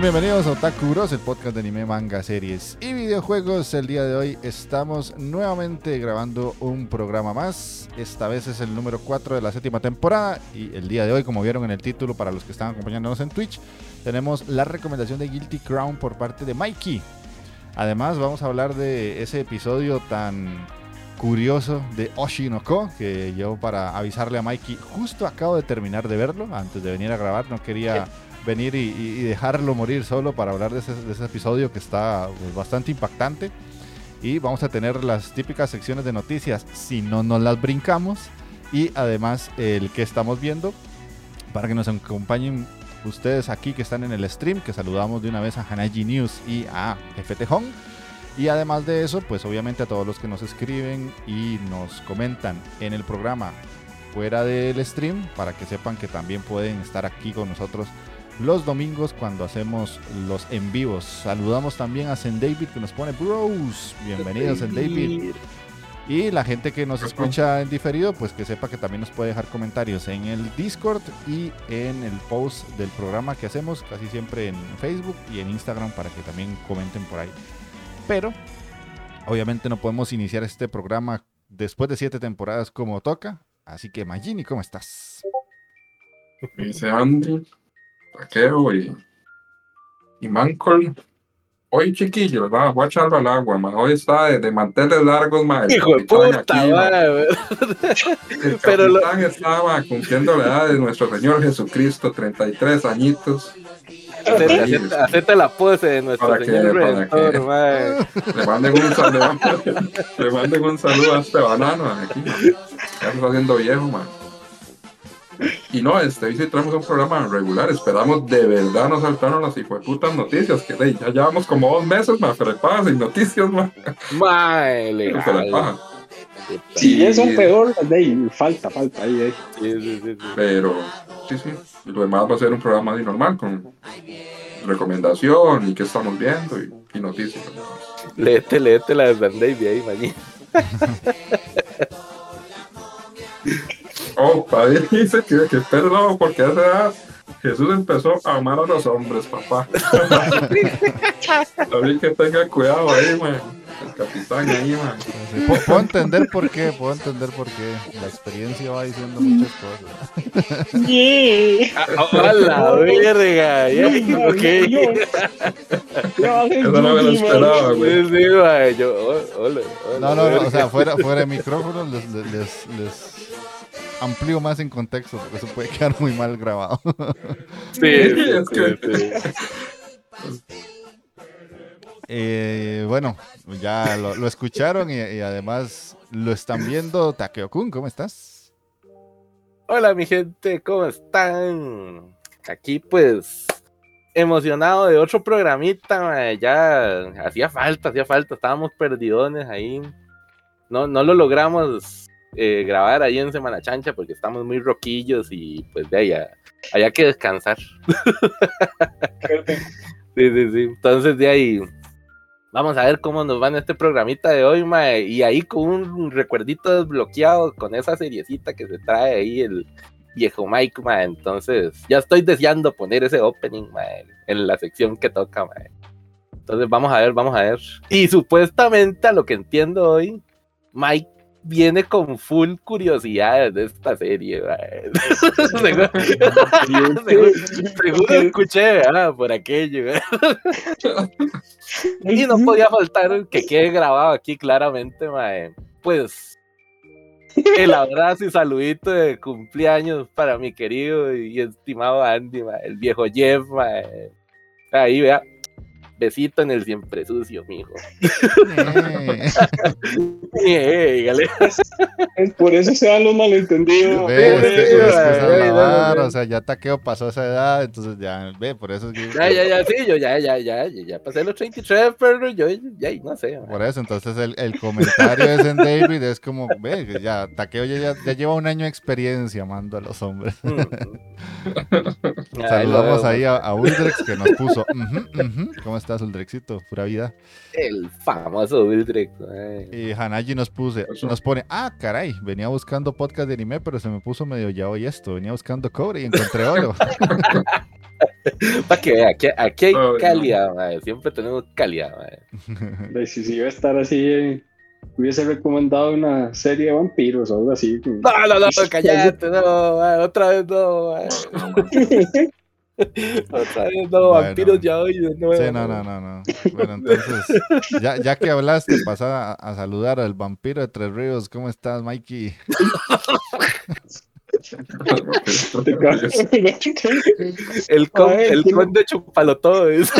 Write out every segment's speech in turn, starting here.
Bienvenidos a Otaku Bros, el podcast de anime, manga, series y videojuegos. El día de hoy estamos nuevamente grabando un programa más. Esta vez es el número 4 de la séptima temporada. Y el día de hoy, como vieron en el título, para los que están acompañándonos en Twitch, tenemos la recomendación de Guilty Crown por parte de Mikey. Además, vamos a hablar de ese episodio tan curioso de Oshinoko que yo para avisarle a Mikey justo acabo de terminar de verlo antes de venir a grabar no quería venir y, dejarlo morir solo para hablar de ese, episodio que está pues, bastante impactante. Y vamos a tener las típicas secciones de noticias si no nos las brincamos. Y además el que estamos viendo para que nos acompañen ustedes aquí que están en el stream, que saludamos de una vez a Hanaji News y a FT Hong. Y además de eso, pues obviamente a todos los que nos escriben y nos comentan en el programa fuera del stream, para que sepan que también pueden estar aquí con nosotros los domingos cuando hacemos los en vivos. Saludamos también a Zen David que nos pone bros. Bienvenidos Zen David. Y la gente que nos escucha en diferido, pues que sepa que también nos puede dejar comentarios en el Discord y en el post del programa que hacemos, casi siempre en Facebook y en Instagram para que también comenten por ahí. Pero, obviamente no podemos iniciar este programa después de siete temporadas como toca. Así que Magini, ¿cómo estás? Dice Andy, Taqueo y, y Mancol. Hoy, chiquillos, va, voy a echarlo al agua, man. Hoy está de, de manteles largos, man. Hijo de puta, aquí, El Pero lo... estaba cumpliendo la edad de nuestro Señor Jesucristo, 33 añitos. Hacete la pose de nuestro para Señor que, Redentor, le, manden un saludo, le manden un saludo a este banano aquí. Ya está haciendo viejo, man. Y no, este, hoy sí traemos un programa regular. Esperamos de verdad no saltaron las putas noticias. Que ya llevamos como dos meses más frepadas sin noticias, más. Si es un peor, de falta, falta ahí, ahí. Pero, sí, sí. Lo demás va a ser un programa así normal con recomendación y qué estamos viendo y, noticias. Léete, léete la de David ahí, mañana. Oh, padre dice que, que perdón, porque a esa edad Jesús empezó a amar a los hombres, papá. También que tenga cuidado ahí, man. El capitán ahí, man. puedo entender por qué, puedo entender por qué. La experiencia va diciendo muchas cosas. Yeah. A la verga, yeah, ok. Eso no me lo esperaba, güey. Sí, sí, Yo, hola, no, no, no, o sea, fuera, fuera de micrófono les, les, les amplío más en contexto, porque eso puede quedar muy mal grabado. Sí, es que... Eh, bueno, ya lo, escucharon y, además lo están viendo. Takeo-kun, ¿cómo estás? Hola, mi gente, ¿cómo están? Aquí, pues, emocionado de otro programita. Ya hacía falta, hacía falta. Estábamos perdidones ahí. No, no lo logramos eh, grabar ahí en Semana Chancha porque estamos muy roquillos y pues de ahí había que descansar. sí, sí, sí. Entonces de ahí vamos a ver cómo nos va en este programita de hoy, mae. Y ahí con un recuerdito desbloqueado con esa seriecita que se trae ahí el viejo Mike, mae. Entonces ya estoy deseando poner ese opening, mae, en la sección que toca, mae. Entonces vamos a ver, vamos a ver. Y supuestamente a lo que entiendo hoy, Mike viene con full curiosidades de esta serie. seguro, seguro- seguro escuché por aquello. y no podía faltar que quede grabado aquí claramente, mae. pues el abrazo y saludito de cumpleaños para mi querido y estimado Andy, mae, el viejo Jeff. mae. Ahí vea. Besito en el siempre sucio, mijo. Eh, Eh. Es por eso se dan los malentendidos. ve, es que- es que sí, esa es güey, la no, vara, no, o sea, ya Taqueo pasó esa edad, entonces ya, ve, por eso es que... Ya, ya, ya, sí, yo ya, ya, ya, ya, ya pasé los 33, pero yo ya, no sé. Por eso, entonces el, el comentario es en David, es como, ve, ya, Taqueo ya, ya, ya lleva un año de experiencia amando a los hombres. Mm. Ay, Saludamos ahí a, a Uldrex que nos puso, "Ujú, ujú, ¿cómo estás Uldrexito? Pura vida. El famoso Wildrex. ay. Y Hanaji nos puse, nos pone, ah, caray, venía buscando podcast de anime, pero se me puso medio ya hoy esto, venía buscando cobre y encontré oro. Para que vea, aquí, aquí hay Ay, no. calidad, mae, siempre tenemos calidad. Si si iba a estar así, eh, hubiese recomendado una serie de vampiros o algo así. No, no, no, cállate, no, otra vez no, otra vez no, Bueno. vampiros ya hoy de nuevo. Sí, no, no, no, no. Bueno, entonces, ya, ya que hablaste, pasa a, a saludar al vampiro de Tres Ríos. ¿Cómo estás, Mikey? El, con, el conde chupalo todo. es-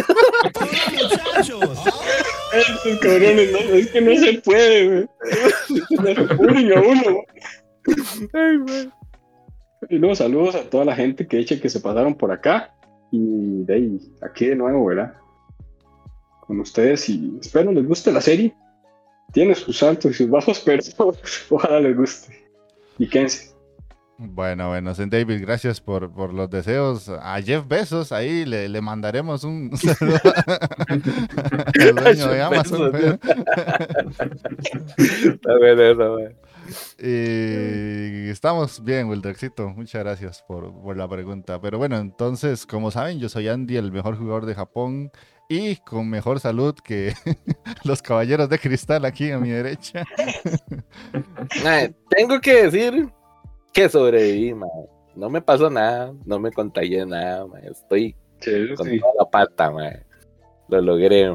Estos cabrones, no, es que no se puede, güey. Uno. Ay, mae. Y luego saludos a toda la gente que eche que se pasaron por acá. Y de ahí, aquí de nuevo, ¿verdad? Con ustedes y espero les guste la serie. Tiene sus altos y sus bajos, pero ojalá les guste. Y quédense. Bueno, bueno, Zen David, gracias por, por los deseos. A Jeff Bezos, ahí le, le mandaremos un saludo al dueño de Amazon. Está bueno mae. Y estamos bien, Wildrexito. Muchas gracias por, por la pregunta. Pero bueno, entonces, como saben, yo soy Andy, el mejor jugador de Japón y con mejor salud que los caballeros de cristal aquí a mi derecha. Tengo que decir que sobreviví, mae. No me pasó nada, no me contagié nada, mae. Estoy Sí, con sí. toda la pata, mae. Lo logré.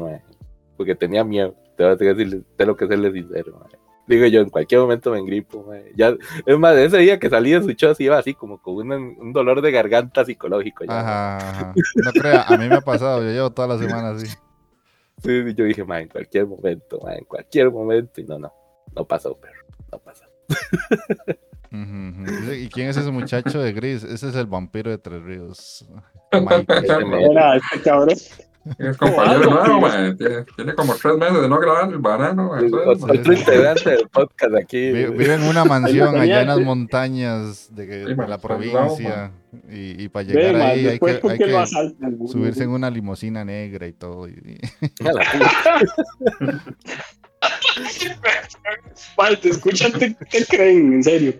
Porque tenía miedo. Te voy a decir, tengo que serle sincero, mae. Digo yo, en cualquier momento me engripo, mae. Ya, es más, ese día que salí de su show iba así, como con un, un dolor de garganta psicológico. Ya. Ajá, ajá. No crea, a mí me ha pasado, yo llevo toda la semana así. Sí, sí, yo dije, mae, en cualquier momento, mae, en cualquier momento. Y no, no, no pasó, pero no pasó. Ujú. Dice, ¿Y quién es ese muchacho de gris? Ese es el vampiro de Tres Ríos. Mike. Era este cabrón. Es compañero nuevo, man. Tiene, tiene como tres meses de no grabar el banano, man. Otro integrante del podcast aquí. Vi- Vive en una mansión allá en las montañas de, man, la lado, provincia. Y, y para llegar ahí hay que, ¿por hay que asaltan? subirse en una limusina negra y todo. y-. Vale, te escuchan, te, te creen, en serio.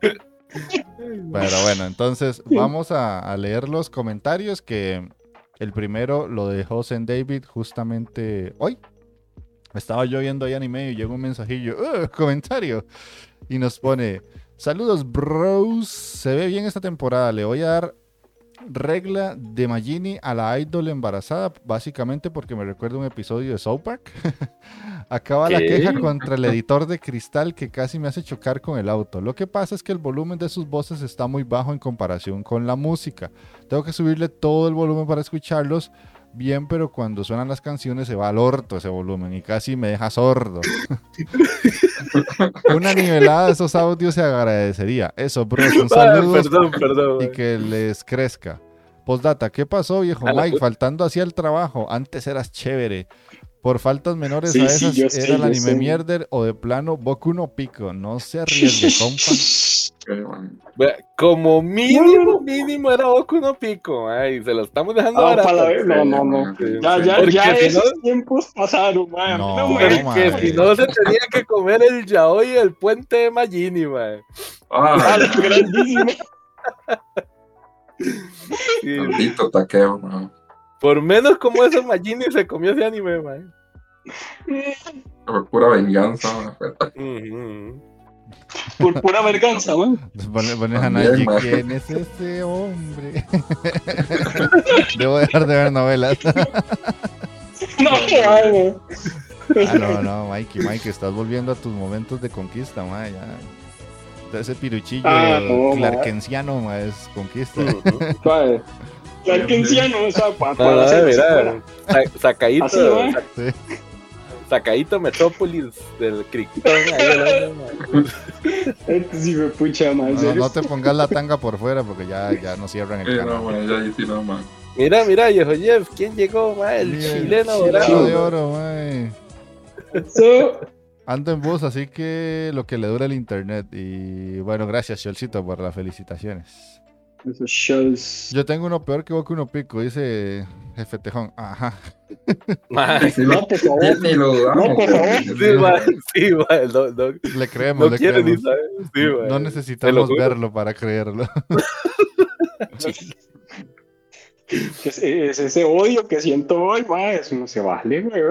Pero bueno, entonces vamos a, a leer los comentarios que el primero lo dejó Zen David justamente hoy. Estaba yo viendo ahí anime y llegó un mensajillo, "Uh, comentario, y nos pone, saludos bros, se ve bien esta temporada, le voy a dar regla de Magini a la idol embarazada, básicamente porque me recuerda un episodio de South Park. Acaba la queja contra el editor de cristal que casi me hace chocar con el auto. Lo que pasa es que el volumen de sus voces está muy bajo en comparación con la música. Tengo que subirle todo el volumen para escucharlos bien, pero cuando suenan las canciones se va al orto ese volumen y casi me deja sordo. Una nivelada de esos audios se agradecería. Eso, bros, un saludo perdón, perdón. y que les crezca. Postdata, ¿qué pasó, viejo Mike? pu- Faltando hacia el trabajo. Antes eras chévere. Por faltas menores Sí, a sí, esas sé, era el anime mierder o de plano Boku no Pico. No se arriesgue, compa. Man. Como mínimo, mínimo era Boku no Pico, ay, se lo estamos dejando Ah, barato. para la vez, no, no, no. Sí, Ya, ya, Porque ya si esos no- tiempos pasaron, man. No, no Porque si no se tenía que comer el yaoi y el puente de Magini, man. Ah, Ah, grandísimo. Sí, maldito taqueo, man. Por menos como ese Magini se comió ese anime, man. Por pura venganza, ma. Ujú. Por pura vergüenza, man. Pone, pone a ma. ¿quién es ese hombre? Debo dejar de ver novelas. No, man. Ah, no, no, Mikey, Mikey, estás volviendo a tus momentos de conquista, ma, ya. Ese piruchillo Ah, no, ma, es conquista. Suave. Clarkenciano, o sea, pa- No, para sacadito, Metrópolis del ma. Este sí me pucha, man. No, te pongas la tanga por fuera porque ya, ya no cierran el Sí, no, canal. ya sí, no. Mira, mira, viejo Jeff, ¿quién llegó? ma? El chileno chileno dorado. de oro, mae. So, Ando en bus, así que lo que le dura el internet. Y bueno, gracias, Cholcito, por las felicitaciones. Esos shows. Yo tengo uno peor que Boku no Pico, dice Jefe Tejón. Ajá. Ma, no, No, por favor. ni lo dudamos. No, por favor. Sí, ma, sí, ma, no, no, Le creemos, no le quiere ni creemos. saber. Sí, ma. No necesitamos verlo para creerlo. Es, es ese odio que siento hoy, man. Eso no se vale, güey.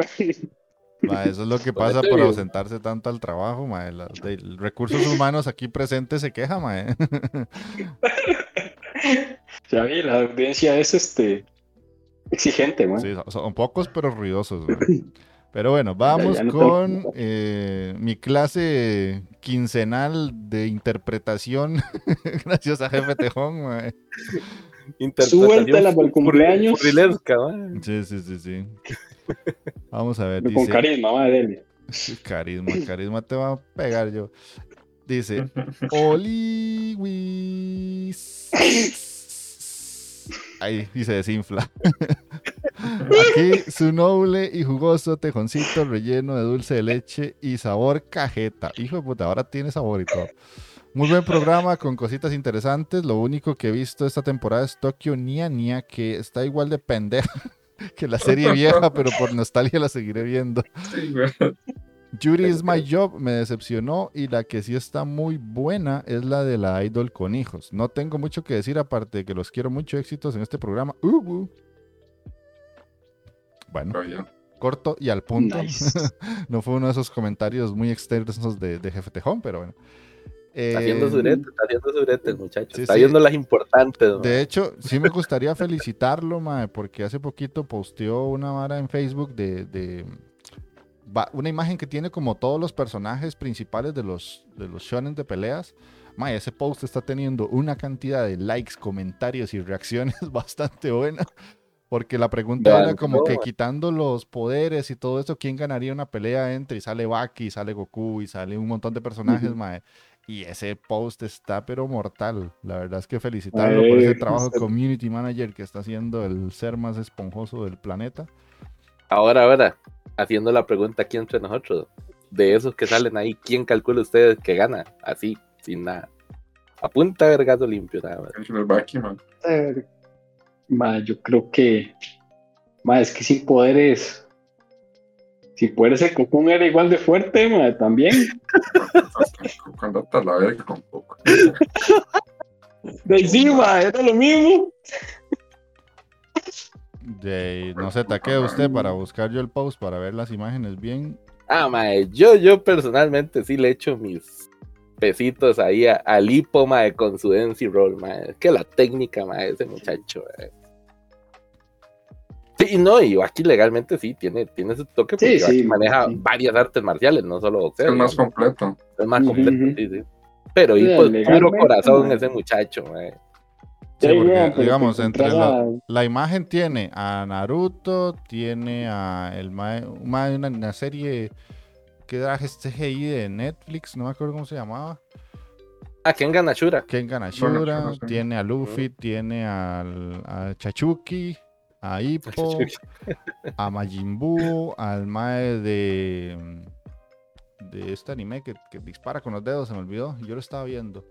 Ma, eso es lo que pasa por ausentarse tanto al trabajo, ma. La- de- recursos humanos aquí presentes se queja, ma. Ya vi, la audiencia es este exigente, man. Sí, son- pocos pero ruidosos. ma. Pero bueno, vamos ya no te- con eh, mi clase quincenal de interpretación. Gracias a Jefe Tejón, ma. Suéltala por el cumpleaños. furrilesca. Sí, sí, sí, sí. Vamos a ver, Con dice. carisma, man, dele. Carisma, carisma te va a pegar yo. Dice, Oliwis. Ahí, y se desinfla. Aquí su noble y jugoso tejoncito relleno de dulce de leche y sabor cajeta. Hijo de puta, ahora tiene sabor y todo. Muy buen programa con cositas interesantes. Lo único que he visto esta temporada es Tokyo Nia Nia, que está igual de pendeja que la serie vieja, pero por nostalgia la seguiré viendo. Sí, Yuri is my job me decepcionó y la que sí está muy buena es la de la idol con hijos. No tengo mucho que decir aparte de que los quiero mucho éxitos en este programa. Uh, uh. Bueno, corto y al punto. Nice. no fue uno de esos comentarios muy extensos de, de Jefe Tejón, pero bueno. Está Eh, haciendo su brete, está haciendo su brete, muchachos. sí, está sí. viendo las importantes. ma. De hecho, sí me gustaría felicitarlo, mae, porque hace poquito posteó una vara en Facebook de, de- va- una imagen que tiene como todos los personajes principales de los, de los shonen de peleas. Mae, ese post está teniendo una cantidad de likes, comentarios y reacciones bastante buena. Porque la pregunta era como no, que quitando los poderes y todo eso, ¿quién ganaría una pelea entre y sale Baki, sale Goku y sale un montón de personajes, Ujú. mae? Y ese post está pero mortal. La verdad es que felicitarlo por ese trabajo usted- community manager que está haciendo el ser más esponjoso del planeta. Ahora, ahora, haciendo la pregunta aquí entre nosotros. De esos que salen ahí, ¿quién calcula ustedes que gana? Así, sin nada. A punta de vergazo limpio, nada más. Eh, ma, yo creo que. Ma, es que sin poderes. Sin poderes, el Cocoon era igual de fuerte, ma, también. Cuando hasta la verga con poco. De encima, era lo mismo. De, no se taquee usted para buscar yo el post para ver las imágenes bien. Ah, mae, yo, yo personalmente sí le echo mis pesitos ahí a- al hipo, mae, con su Densi Roll, mae. Es que la técnica, mae, ese muchacho, mae. Sí, no, y aquí legalmente sí, tiene, tiene su toque porque sí, aquí maneja sí. varias artes marciales, no solo Es boxeo. el más completo. Es más completo, sí, sí. Pero hipo es puro corazón mae. ese muchacho, mae. Sí, porque, digamos, que entre la imagen tiene a Naruto, tiene a el una, una serie que era CGI de Netflix, no me acuerdo cómo se llamaba. Ah, ¿quién gana Shura? Kengan Ashura, Ashura, sí. tiene a Luffy, tiene al, a Chachuki, a Hippo, a Majin Buu, al mae de de este anime que, que dispara con los dedos, se me olvidó, yo lo estaba viendo.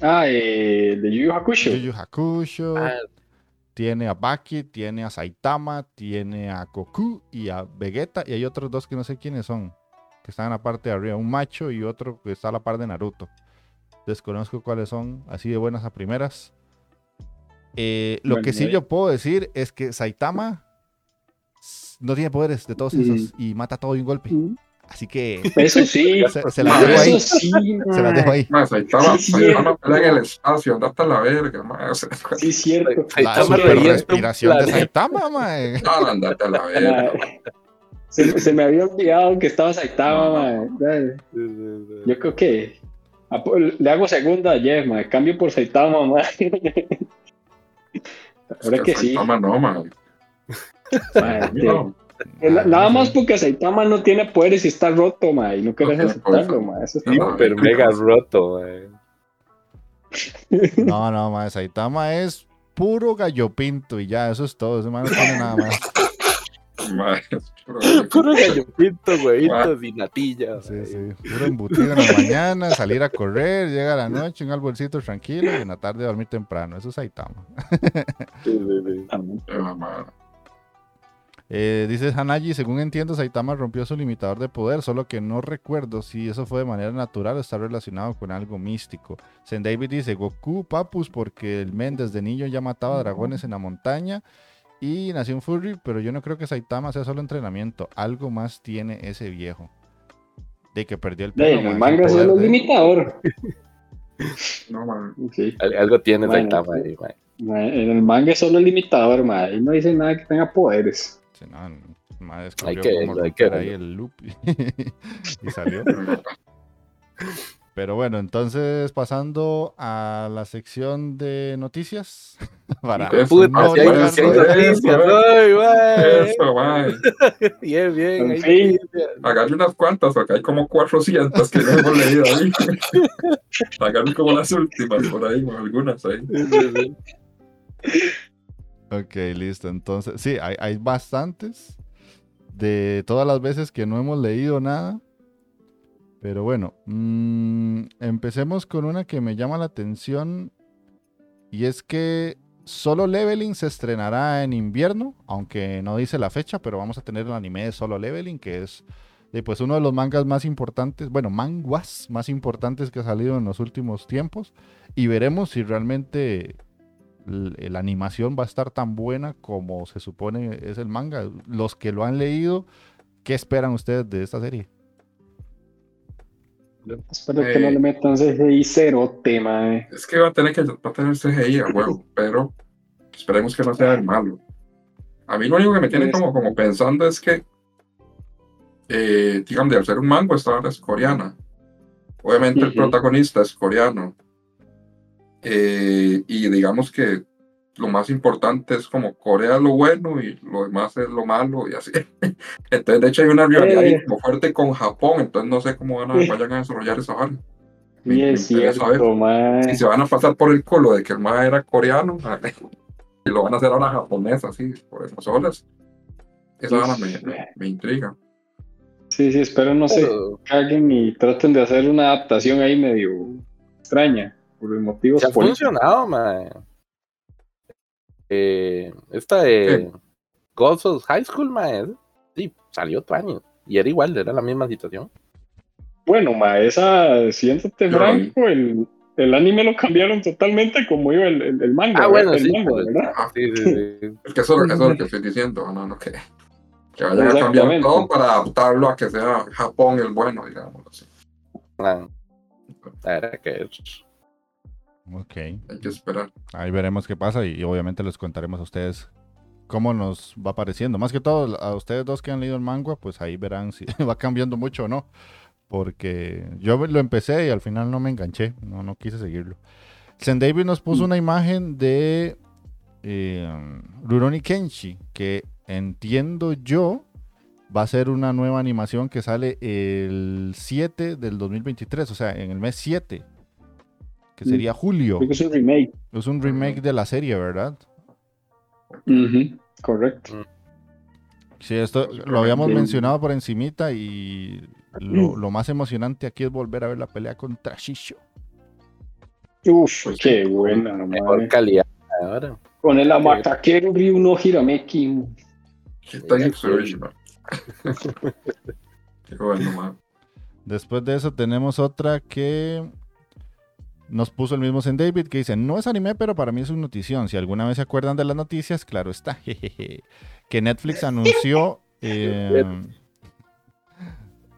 Ah, eh, de Yu Yu Hakusho. Yu Yu Hakusho, Ah, tiene a Baki, tiene a Saitama, tiene a Goku y a Vegeta y hay otros dos que no sé quiénes son, que están en la parte de arriba, un macho y otro que está a la par de Naruto. Desconozco cuáles son, así de buenas a primeras. Eh, lo Bueno, que sí eh. yo puedo decir es que Saitama no tiene poderes de todos Mm. esos y mata todo de un golpe. Así que Eso sí. se, se las dejo ahí. Eso sí. Se las dejo ahí. Ma, Saitama, Sí, Saitama pelea en el espacio, anda hasta la verga, Sí, cierto. La Saitama super respiración de. Saitama, mae. no, andate a la verga. Se, se me había olvidado que estaba Saitama. Dale. Yo creo que le hago segunda a Jeff, mae. Cambio por Saitama, mae. Ahora que sí. Saitama no, ma. mae, No, Na- Nada más porque Saitama no tiene poderes y está roto, mae, y no quieres tiene aceptarlo, mae. Eso está No. Super mega roto, wey. No, no, mae. Saitama es puro gallo pinto y ya, eso es todo. Ese mae no tiene nada más. ma, puro- Puro gallo pinto, huevitos y natilla. Sí, sí. Puro embutido en la mañana, salir a correr, llega la noche, un albolcito tranquilo y en la tarde dormir temprano. Eso es Saitama. Sí, sí, sí. Eh, dice Hanaji, según entiendo, Saitama rompió su limitador de poder, solo que no recuerdo si eso fue de manera natural o está relacionado con algo místico. Zen David dice, Goku, Papus, porque el men desde niño ya mataba dragones en la montaña y nació un Furry, pero yo no creo que Saitama sea solo entrenamiento, algo más tiene ese viejo. De que perdió el pelo. el manga poder solo es de- limitador. No, ma. Sí. Al- Algo tiene Bueno, Saitama ahí. Mae, En el manga es solo limitador, mae. Ahí no dice nada que tenga poderes. Sí, no, Hay descubrió que cómo hay que ahí el loop y salió. Pero bueno, entonces pasando a la sección de noticias. Para Puta, eso, ay, wey. Eso, ma. Bien, bien. En hay fin. Agarre unas cuantas, porque hay como 400 que no hemos leído ahí. Agarre como las últimas por ahí, algunas ahí. Ok, listo. Entonces, sí, hay, bastantes de todas las veces que no hemos leído nada. Pero bueno, mm, empecemos con una que me llama la atención. Y es que Solo Leveling se estrenará en invierno, aunque no dice la fecha, pero vamos a tener el anime de Solo Leveling, que es eh, pues uno de los mangas más importantes, bueno, manguas más importantes que ha salido en los últimos tiempos. Y veremos si realmente la animación va a estar tan buena como se supone es el manga. Los que lo han leído, ¿qué esperan ustedes de esta serie? Espero que no Eh. le metan CGI cerote, mae. Es que va a tener que va a tener CGI a huevo, pero esperemos que no sea el malo. A mí lo único que me tiene como, como pensando es que, eh, digamos, de al ser un mango, esta hora es coreana. Obviamente el protagonista es coreano. Eh, y digamos que lo más importante es como Corea es lo bueno y lo demás es lo malo y así. Entonces, de hecho, hay una rivalidad ahí Eh. como fuerte con Japón, entonces no sé cómo van a, vayan a desarrollar esa. Me- Y es cierto, si se van a pasar por el culo de que el MAE era coreano y lo van a hacer ahora japonés, así, por esas olas. Esa vara me, me, me intriga. Sí, sí, espero no se Pero caguen y traten de hacer una adaptación ahí medio extraña, por motivos Se ha políticos. funcionado, man. Eh, esta de Ghosts of High School, man. Sí, salió otro año. Y era igual, era la misma situación. Bueno, ma, esa, siéntate vi. franco, el, el anime lo cambiaron totalmente como iba el, el, el manga. Ah, bueno, el sí. manga, pues, ¿verdad? sí, sí, sí. Es que eso, eso es lo que estoy diciendo, no, no, que, que vayan a cambiar todo para adaptarlo a que sea Japón el bueno, digamos así. Ah, la verdad que es- Ok, Hay que esperar. ahí veremos qué pasa y, y obviamente les contaremos a ustedes cómo nos va pareciendo. Más que todo, a ustedes dos que han leído el manga, pues ahí verán si va cambiando mucho o no. Porque yo lo empecé y al final no me enganché, no, no quise seguirlo. Zen David nos puso una imagen de eh, Rurouni Kenshi, que entiendo yo va a ser una nueva animación que sale el 7 del 2023, o sea, en el mes 7, que Mm. sería julio. Creo que es un remake. Es un remake de la serie, ¿verdad? Correcto. Sí, esto lo habíamos mencionado por encimita y lo, lo más emocionante aquí es volver a ver la pelea contra Shisho. Uf, Pues qué buena, mejor madre. calidad ahora. Con el Amatakeru Ryu no Hirameki. Está en Tsushima. Qué bueno, man. Después de eso tenemos otra que nos puso el mismo Zen David que dice, no es anime, pero para mí es una notición. Si alguna vez se acuerdan de las noticias, claro está. jejeje, que Netflix anunció Eh,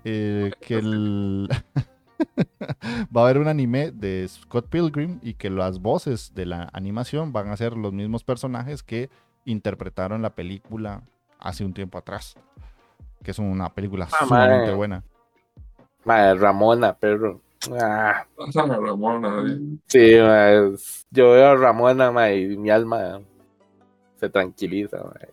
eh, que el... va a haber un anime de Scott Pilgrim y que las voces de la animación van a ser los mismos personajes que interpretaron la película hace un tiempo atrás. Que es una película Ah, sumamente buena. Mae, Ramona, perro. Ah, Pásame a Ramona, ahí. sí, yo veo a Ramona, y mi alma se tranquiliza, mae.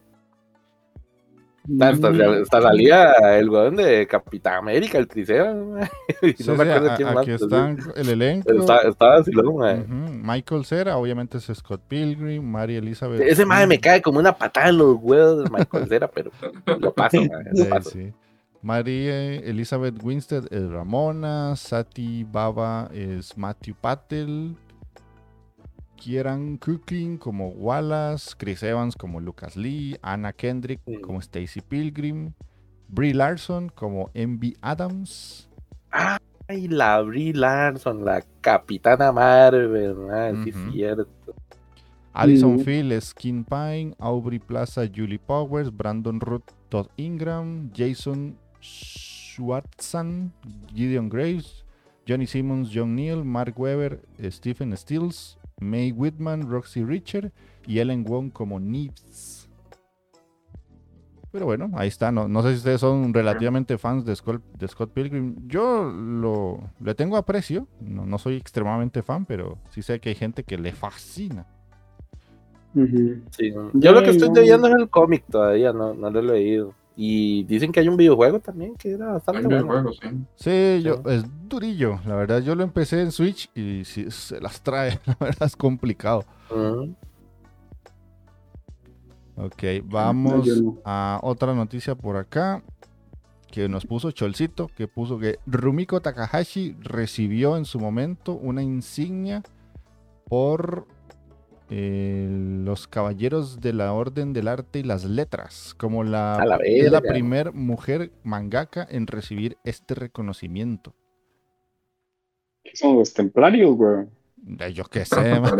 Hasta, hasta salía el weón de Capitán América, el Tricera, Sí, no me sí, acuerdo a- quién más, aquí están el elenco. sí. Está- Estaba así, luego, mae. Ujú, Michael Cera, obviamente es Scott Pilgrim, Mary Elizabeth. Ese mae me cae como una patada en los huevos de Michael Cera, pero lo paso, lo Sí, paso. sí. María Elizabeth Winstead es Ramona, Sati Baba es Matthew Patel, Kieran Cooking como Wallace, Chris Evans como Lucas Lee, Anna Kendrick Sí. como Stacy Pilgrim, Brie Larson como Envy Adams, Ay, la Brie Larson, la Capitana Marvel, sí es cierto. Alison Ujú. Phil es Kim Pine, Aubrey Plaza, Julie Powers, Brandon Root, Todd Ingram, Jason Schwartzan, Gideon Graves, Johnny Simmons, John Neal, Mark Webber, Stephen Stills, May Whitman, Roxy Richard y Ellen Wong como Neves. Pero bueno, ahí está. No, no sé si ustedes son relativamente fans de Scott, de Scott Pilgrim. Yo lo, le tengo aprecio. No, no soy extremadamente fan, pero sí sé que hay gente que le fascina. Sí, yo lo que estoy no. leyendo es el cómic todavía, no, no lo he leído. Y dicen que hay un videojuego también que era Hay bastante bueno. videojuegos, sí. Sí, yo, es durillo. La verdad, yo lo empecé en Switch y si se las trae. La verdad es complicado. Ujú. Ok, vamos a otra noticia por acá. Que nos puso Cholcito, que puso que Rumiko Takahashi recibió en su momento una insignia por eh, los Caballeros de la Orden del Arte y las Letras, como la, la es la primer mujer mangaka en recibir este reconocimiento. ¿Qué son los templarios, güey? Yo qué sé, man.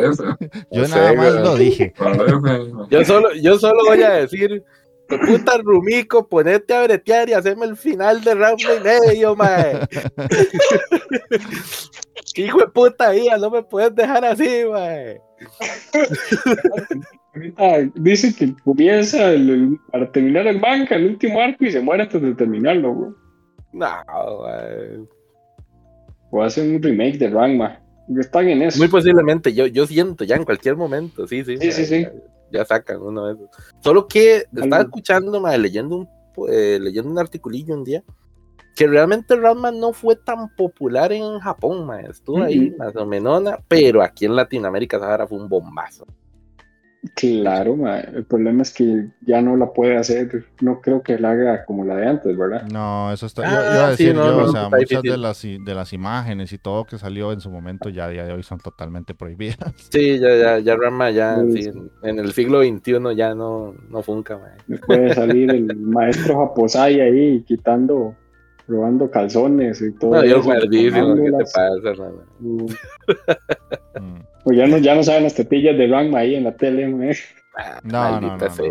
Yo No sé, nada más güey. lo dije. parece. Yo solo, yo solo voy a decir, "Tu puta Rumico, ponete a bretear y haceme el final de round y medio, mae. ¿Qué hijo de puta hija, no me puedes dejar así, mae. Ahorita dice que comienza el- el- para terminar el manga, el último arco, y se muere antes de terminarlo, güey. No, mae. O hacen un remake de Ranma. Están en eso. Muy posiblemente, yo, yo siento ya en cualquier momento, sí, sí. Sí, mae, sí, sí. Ya, ya sacan uno de esos. Solo que estaba escuchando, mae, leyendo un, eh, leyendo un articulillo un día, que realmente Ranma no fue tan popular en Japón, mae. Estuvo ahí más o menos, pero aquí en Latinoamérica esa fue un bombazo. Claro, ma, el problema es que ya no la puede hacer. No creo que la haga como la de antes, ¿verdad? No, eso está. Ah, yo- iba a sí, decir no, yo, no, o sea, muchas de las, de las imágenes y todo que salió en su momento ya a día de hoy son totalmente prohibidas. Sí, ya, ya, ya Ranma ya, Sí, sí, en, el siglo XXI ya no, no funca, mae. Puede salir el maestro Japosai ahí quitando, probando calzones y todo. No, yo ¿qué te pasa? Mm. Mm. O ya no, ya no saben las tetillas de Ranma ahí en la tele, ma. Ah, No, no, no, no. sea.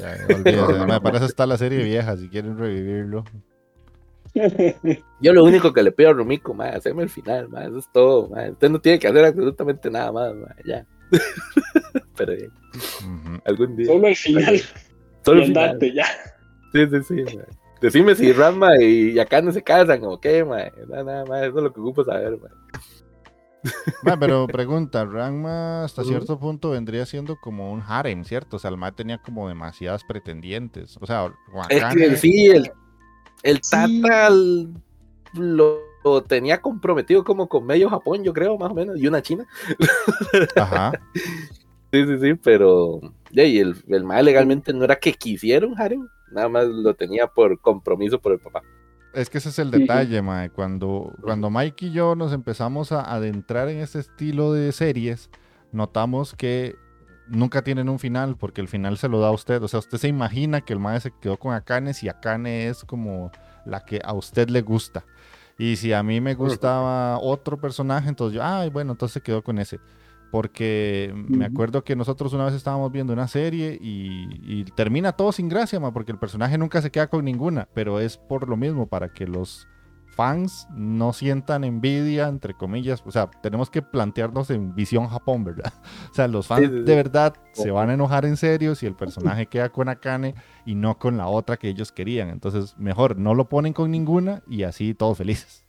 Ya, olvídese, me parece está la serie vieja, si quieren revivirlo. Yo lo único que le pido a Rumiko, mae, hacerme el final, mae, eso es todo, mae. Usted no tiene que hacer absolutamente nada más, mae, ya. Pero bien, Ujú. algún día. Solo el final. Solo el final. andate ya. Sí, sí, sí, mae. Decime si Ranma y acá no se casan o qué, mae. Nada, nada más, eso es lo que ocupo saber, mae. Ma, pero pregunta, Ranma hasta cierto punto vendría siendo como un harem, ¿cierto? O sea, el ma tenía como demasiadas pretendientes. O sea, Es Wakane- que sí, el, el. Tata lo, lo tenía comprometido como con medio Japón, yo creo, más o menos, y una China. Ajá. Sí, sí, sí, pero y el, el mae legalmente no era que quisiera un harem, nada más lo tenía por compromiso por el papá. Es que ese es el detalle, mae. Cuando, cuando Mike y yo nos empezamos a adentrar en este estilo de series, notamos que nunca tienen un final, porque el final se lo da a usted. O sea, usted se imagina que el mae se quedó con Akane si Akane es como la que a usted le gusta. Y si a mí me gustaba otro personaje, entonces yo, ay, bueno, entonces se quedó con ese. Porque me acuerdo que nosotros una vez estábamos viendo una serie y, y termina todo sin gracia, ma, porque el personaje nunca se queda con ninguna, pero es por lo mismo, para que los fans no sientan envidia, entre comillas. O sea, tenemos que plantearnos en visión Japón, ¿verdad? O sea, los fans de verdad se van a enojar en serio si el personaje queda con Akane y no con la otra que ellos querían. Entonces, mejor no lo ponen con ninguna y así todos felices.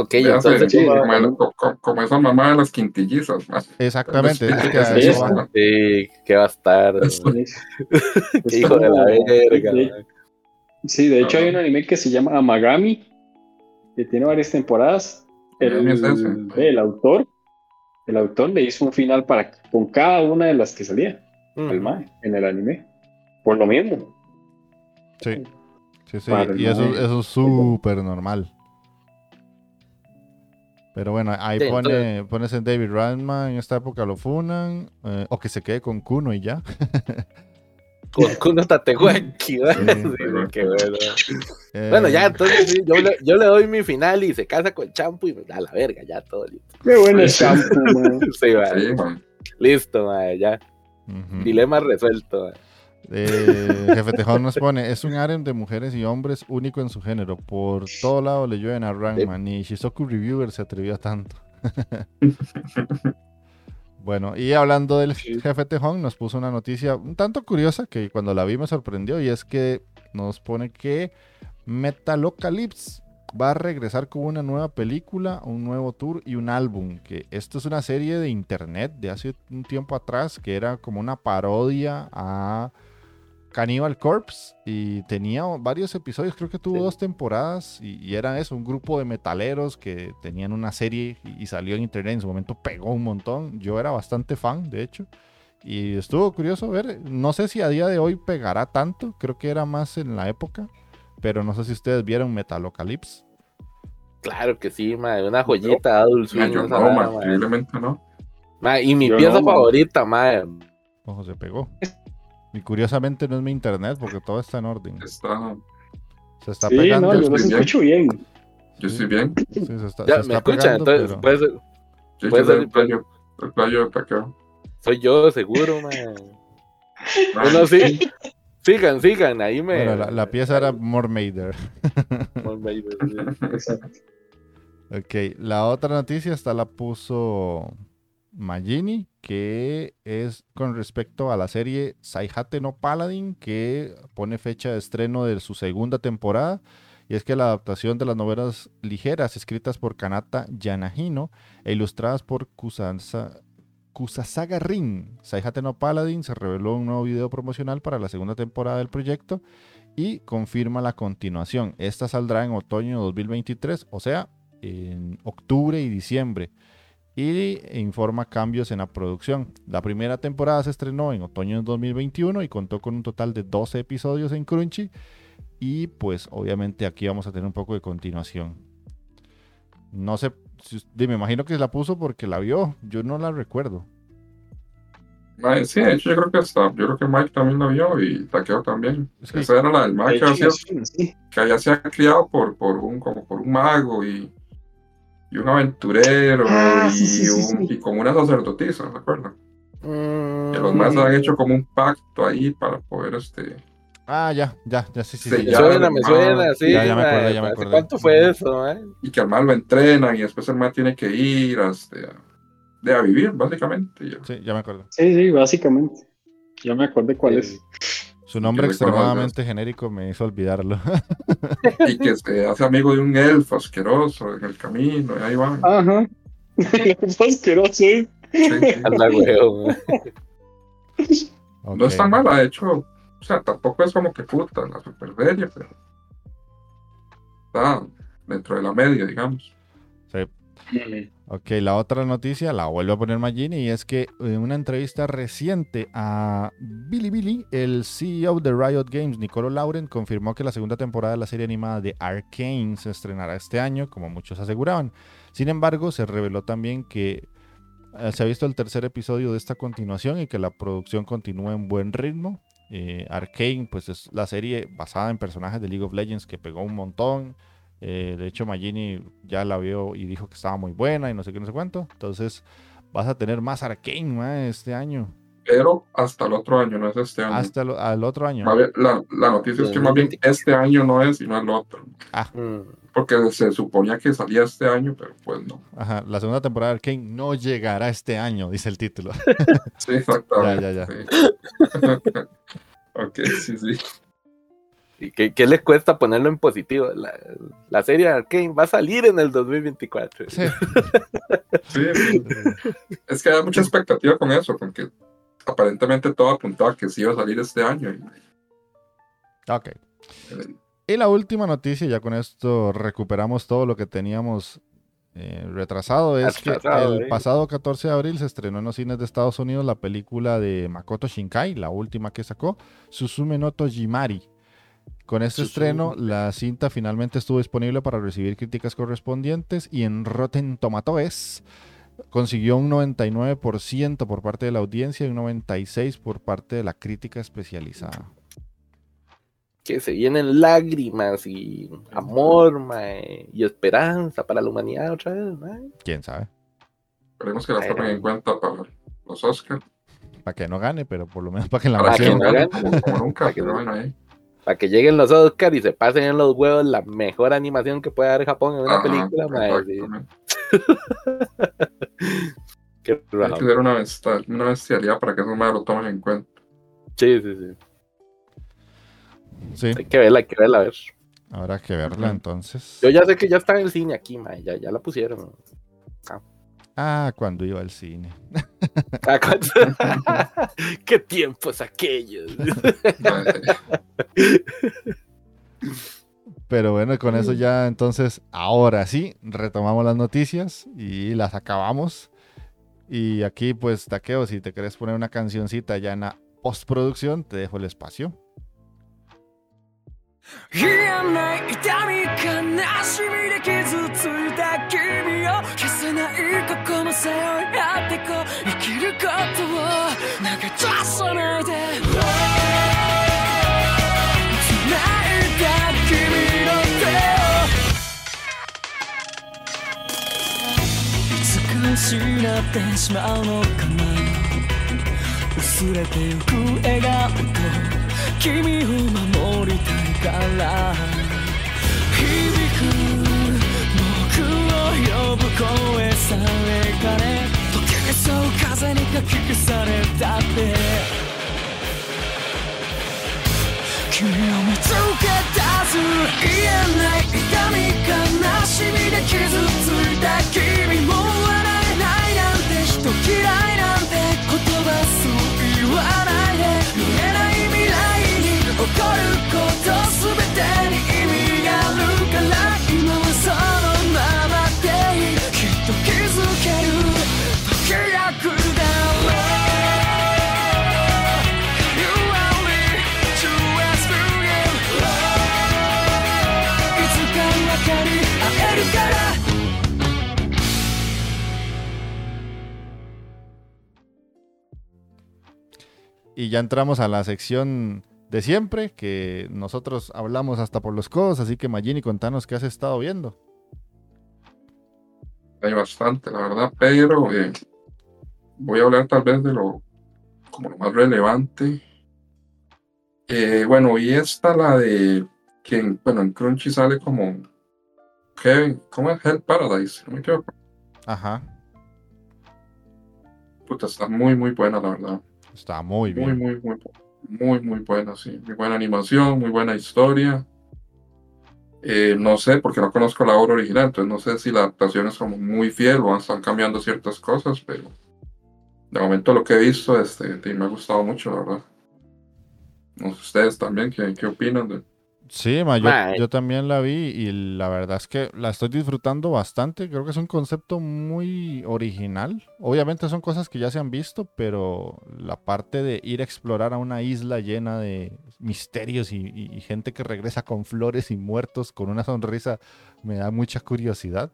Ok, Ya sé, entonces. sí, ¿cómo- como, como esa mamá de las quintillizas. Exactamente, Sí, es que eso qué bastardo. Qué es hijo de la verga. de-. Sí, de hecho hay un anime que se llama Amagami, que tiene varias temporadas. El, Amagami es ese. el autor, el autor le hizo un final para con cada una de las que salía el en el anime. Por lo mismo. Sí, sí, sí. Para Y eso, eso es súper normal. Pero bueno, ahí Sí, pone, pones en David Radman, en esta época lo funan, eh, o que se quede con Kuno y ya. Con Kuno Tatehuanqui, bueno. Eh, Bueno, ya, entonces sí, yo le, yo le doy mi final y se casa con Champo y me da la verga, ya todo listo. Qué bueno shampoo, man. Sí, man. Sí, man. Listo, man, ya. Dilema resuelto. man. Eh, Jefe Tejón nos pone, es un harem de mujeres y hombres único en su género. Por todo lado le llueven a Rangman y Shizoku Reviewer se atrevió a tanto. bueno, y hablando del. Jefe Tejón, nos puso una noticia un tanto curiosa que cuando la vi me sorprendió y es que nos pone que Metalocalypse va a regresar con una nueva película, un nuevo tour y un álbum. Que esto es una serie de internet de hace un tiempo atrás que era como una parodia a Cannibal Corpse y tenía varios episodios, creo que tuvo Sí. dos temporadas y, y era eso, un grupo de metaleros que tenían una serie y, y salió en internet, en su momento pegó un montón, yo era bastante fan de hecho y estuvo curioso ver, no sé si a día de hoy pegará tanto, creo que era más en la época, pero no sé si ustedes vieron Metalocalypse. Claro que sí, man, una joyita no, man. increíblemente no. Ma, y mi Yo pieza no, favorita, man. Ojo, se pegó. Y curiosamente no es mi internet porque todo está en orden. Está, Se está Sí, pegando. no, yo los estoy bien. escucho bien. yo estoy bien. Sí, se está, Ya, se me está escuchan, pegando, entonces pero- puede ser- Yo Puede ser- el playo, el playo de taqueo. soy yo, seguro, man. Ma, Bueno, sí. Sigan, sigan, ahí me. Bueno, la, la pieza era Mormaider. Exacto. Ok, la otra noticia esta la puso Magini, que es con respecto a la serie Saihate no Paladin, que pone fecha de estreno de su segunda temporada. Y es que la adaptación de las novelas ligeras escritas por Kanata Yanagino e ilustradas por Kusasa- Kusasaga Rin, Saihate no Paladin, se reveló un nuevo video promocional para la segunda temporada del proyecto y confirma la continuación. Esta saldrá en otoño de 2023, o sea, en octubre y diciembre. Y informa cambios en la producción. La primera temporada se estrenó en otoño de 2021 y contó con un total de 12 episodios en Crunchy. Y pues obviamente aquí vamos a tener un poco de continuación. No sé, me imagino que la puso porque la vio. Yo no la recuerdo. sí, de hecho yo creo que hasta, yo creo que Mike también la vio y taqueo también. Es que- Esa era la del De Mike que me suena, sí. que allá se ha criado por, por un, como por un mago y, y un aventurero Ah, y, sí, sí, un- sí. y como una sacerdotisa, ¿se acuerdan? Mm, Que los más han hecho como un pacto ahí para poder este Ah, ya, ya, ya, sí, sí. Me ya. ya, suena, me suena, sí. ya, ya me acordé, ya me ¿hace acordé. ¿Cuánto fue eso, man? y que al mal lo entrenan y después el mal tiene que ir a, este, a, de a vivir básicamente y, Sí, ya me acuerdo. Sí, sí, básicamente. Ya me acordé cuál es. Su nombre extremadamente genérico me hizo olvidarlo. y que se hace amigo de un elfo asqueroso en el camino y ahí van. Ajá. Es asqueroso, ¿eh? Sí, sí. Anda, huevo, man. No es tan mala, de hecho, o sea, tampoco es como que puta la super serie, pero está dentro de la media, digamos. Ok, la otra noticia la vuelvo a poner Magini y es que en una entrevista reciente a Billy Billy, el CEO de Riot Games, Nicolo Lauren, confirmó que la segunda temporada de la serie animada de Arkane se estrenará este año, como muchos aseguraban. Sin embargo, se reveló también que eh, se ha visto el tercer episodio de esta continuación y que la producción continúa en buen ritmo. Eh, Arkane, pues es la serie basada en personajes de League of Legends que pegó un montón. Eh, de hecho, Magini ya la vio y dijo que estaba muy buena y no sé qué, no sé cuánto. Entonces, vas a tener más Arcane mae, este año. Pero hasta el otro año, no es este año. Hasta el, al otro año. La, la noticia es que más bien este año no es, sino el otro. Mm. Porque se suponía que salía este año, pero pues no. Ajá, la segunda temporada de Arcane no llegará este año, dice el título. Sí, exactamente. Ya, ya, ya. sí. ok, sí, sí. ¿Y qué, qué les cuesta ponerlo en positivo? La, la serie de Arkane va a salir en el 2024. Sí. Sí, es que hay mucha expectativa con eso, con que aparentemente todo apuntaba que sí iba a salir este año. y- Ok. Y la última noticia, ya con esto recuperamos todo lo que teníamos eh, retrasado, es que el eh. pasado 14 de abril se estrenó en los cines de Estados Unidos la película de Makoto Shinkai, la última que sacó, Susume no Tojimari. Con este estreno, la cinta finalmente estuvo disponible para recibir críticas correspondientes y en Rotten Tomatoes consiguió un 99% por parte de la audiencia y un 96% por parte de la crítica especializada. Que se vienen lágrimas y amor mae, y esperanza para la humanidad otra vez. mae. ¿Quién sabe? esperemos que las Pero- tomen en cuenta para los Oscars. Para que no gane, pero por lo menos para que la Para que no gane. como, como nunca, Para que pero no- bueno, ahí. Para que lleguen los Oscars y se pasen en los huevos la mejor animación que puede dar Japón en una Ajá, película. exactamente. Qué Hay que raro. ser una, bestialidad para que esos más lo tomen en cuenta. Sí, sí, sí. Sí, Hay que verla, hay que verla, a ver. habrá que verla entonces. Yo ya sé que ya está en el cine aquí, mae, ya, ya la pusieron. Ah, cuando iba al cine. Ah. Qué tiempos aquellos. Pero bueno, con eso ya entonces, ahora sí, retomamos las noticias y las acabamos. Y aquí pues, Taqueo, si te querés poner una cancioncita ya en la postproducción, te dejo el espacio. 言えな痛み悲しみで傷ついた君を消せない過去も背負い合ってこう生きることを投げ出さないで繋いだ君の手をいつか失ってしまうのかな。薄れてゆく笑顔と君を守りたい。から響く僕を呼ぶ声さえかね溶けそう風にかき消されたって。君を見つけ出す言えない痛み悲しみで傷ついた君も Y ya entramos a la sección de siempre, que nosotros hablamos hasta por los codos, así que Magini, contanos qué has estado viendo. Hay bastante, la verdad, pero eh, voy a hablar tal vez de lo como lo más relevante. Eh, bueno, y esta la de que en- bueno, en Crunchy sale como Kevin, ¿cómo es Hell Paradise? No me equivoco. Ajá, Puta, está muy muy buena, la verdad. Está muy Muy, bien. muy, muy, bu- muy, muy buena, sí. Muy buena animación, muy buena historia. Eh, no sé, porque no conozco la obra original, entonces no sé si la adaptación es como muy fiel o están cambiando ciertas cosas, pero de momento lo que he visto este, me ha gustado mucho, la verdad. No sé ustedes también, ¿qué, qué opinan? De... Sí, ma, yo, yo también la vi y la verdad es que la estoy disfrutando bastante. Creo que es un concepto muy original. Obviamente son cosas que ya se han visto, pero la parte de ir a explorar a una isla llena de misterios y, y- y gente que regresa con flores y muertos con una sonrisa me da mucha curiosidad.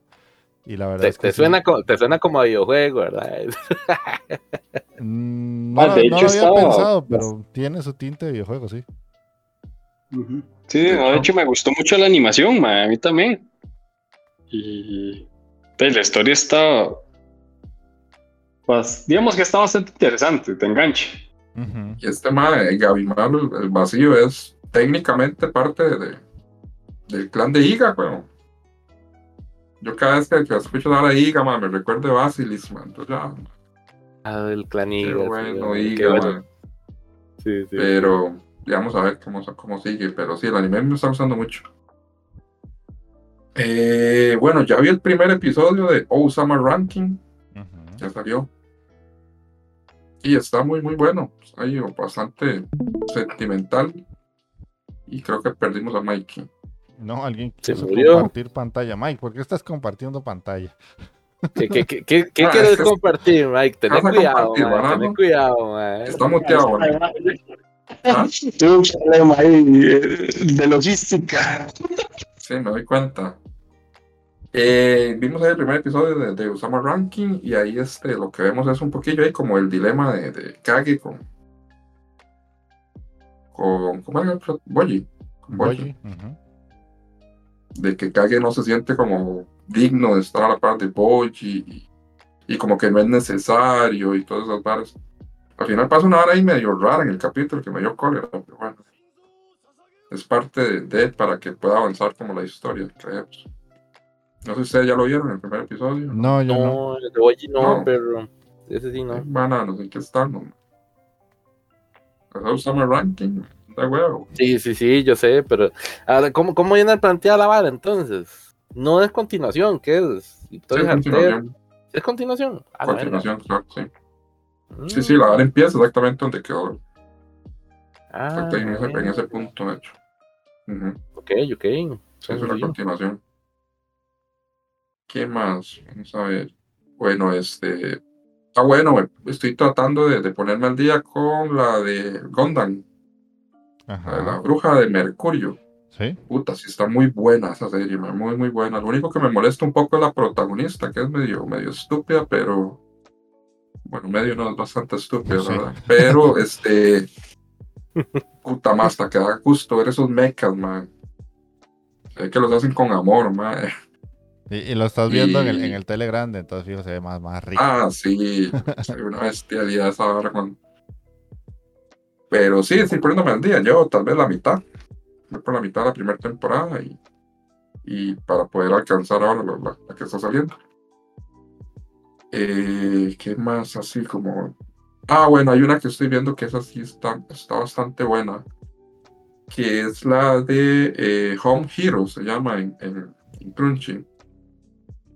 Y la verdad Te, es que te sí. suena como, te suena como a videojuego, ¿verdad? Mm, no, no lo había estaba- pensado, pero tiene su tinte de videojuego, sí. Sí, no, de hecho me gustó mucho la animación, ma, a mí también. Y pues, la historia está Pues, digamos que está bastante interesante, te enganche. Ujú. Y este mae, Gabimal, el, el vacío, es técnicamente parte de, del clan de Iga, weón. Yo cada vez que, que escucho hablar de Iga, man, me recuerdo de Basilis, man. Entonces ya, Ah, el clan qué Iga, bueno, bueno. Sí, sí. Pero ya vamos a ver cómo, cómo sigue. Pero sí, el anime me está gustando mucho. Eh, bueno, ya vi el primer episodio de Osama Ranking, Ujú. ya salió. Y está muy, muy bueno. Ahí bastante sentimental. Y creo que perdimos a Mikey. No, alguien murió. compartir pantalla. Mike, ¿por qué estás compartiendo pantalla? ¿Qué, qué, qué, qué, qué Ah, quieres compartir, Mike? Ten cuidado, cuidado, man. Está muteado, man. ¿Ah? Tuve un problema ahí eh, de logística. Sí, me doy cuenta. Eh, vimos ahí el primer episodio de, de Usama Ranking y ahí este, lo que vemos es un poquillo ahí como el dilema de, de Kage con, con ¿cómo era el Boji? Con. De que Kage no se siente como digno de estar a la par de Boji y, y como que no es necesario y todas esas. Al final pasa una hora ahí medio rara en el capítulo que me dio cólera, pero bueno. Es parte de, para que pueda avanzar como la historia, creemos. No sé si ustedes ya lo vieron en el primer episodio. No, yo no. No, el de no, No. pero ese sí no. Bananos, ¿en qué están? No? ¿Eso Summer Ranking? Da huevo. Sí, sí, sí, yo sé, pero ahora, ¿cómo, cómo viene planteada la vara entonces? No es continuación, ¿qué es? Sí, Harter, continuación. ¿Es continuación? Continuación, claro, sí. Sí, sí, la hora empieza exactamente donde quedó. Ah, Exacto, en, ese, en ese punto, de hecho. Ujú, Ok, ok. sí, es una continuación. ¿Qué más? Vamos a ver. Bueno, este. Ah, bueno, estoy tratando de, de ponerme al día con la de Gondam, la de la Ajá. bruja de Mercurio. Sí. Puta, sí está muy buena esa serie, muy, muy buena. Lo único que me molesta un poco es la protagonista, que es medio, medio estúpida, pero. Bueno, medio no es bastante Sí. la verdad. Pero, este. Puta más, hasta que da gusto ver esos mechas, man. Se ve que los hacen con amor, man. Y, y lo estás viendo en, el, en el tele grande, entonces fijo, se ve más, más rico. Ah, sí. Una bestialidad esa hora con. Pero sí, estoy poniéndome al día. Llevo tal vez la mitad. Voy por la mitad de la primera temporada y, y para poder alcanzar ahora la, la- la que está saliendo. Eh, ¿Qué más así como? Ah, bueno, hay una que estoy viendo que esa sí está, está bastante buena. Que es la de eh, Home Hero, se llama en, en, en Crunchy.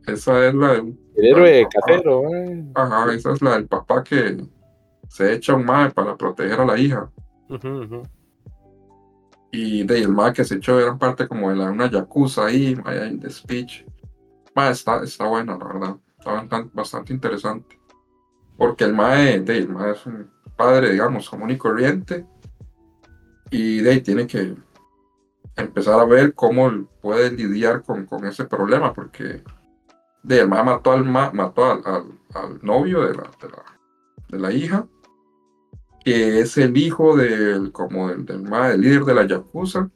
Esa es la de un El héroe Ajá. casero, eh. Ajá, esa es la del papá que se echa un mae para proteger a la hija. Ujú, ujú. Y de el mae que se echó era parte como de la, una yakuza ahí, mae, ahí de speech. Mae, está, está buena, la verdad. Está bastante, interesante. Porque el mae, de el mae es un padre, digamos, común y corriente. Y de tiene que empezar a ver cómo puede lidiar con, con ese problema, porque de el mae mató al, ma- mató al, al- novio de la, de la, de la hija, que es el hijo del, como del, del, del líder de la Yakuza.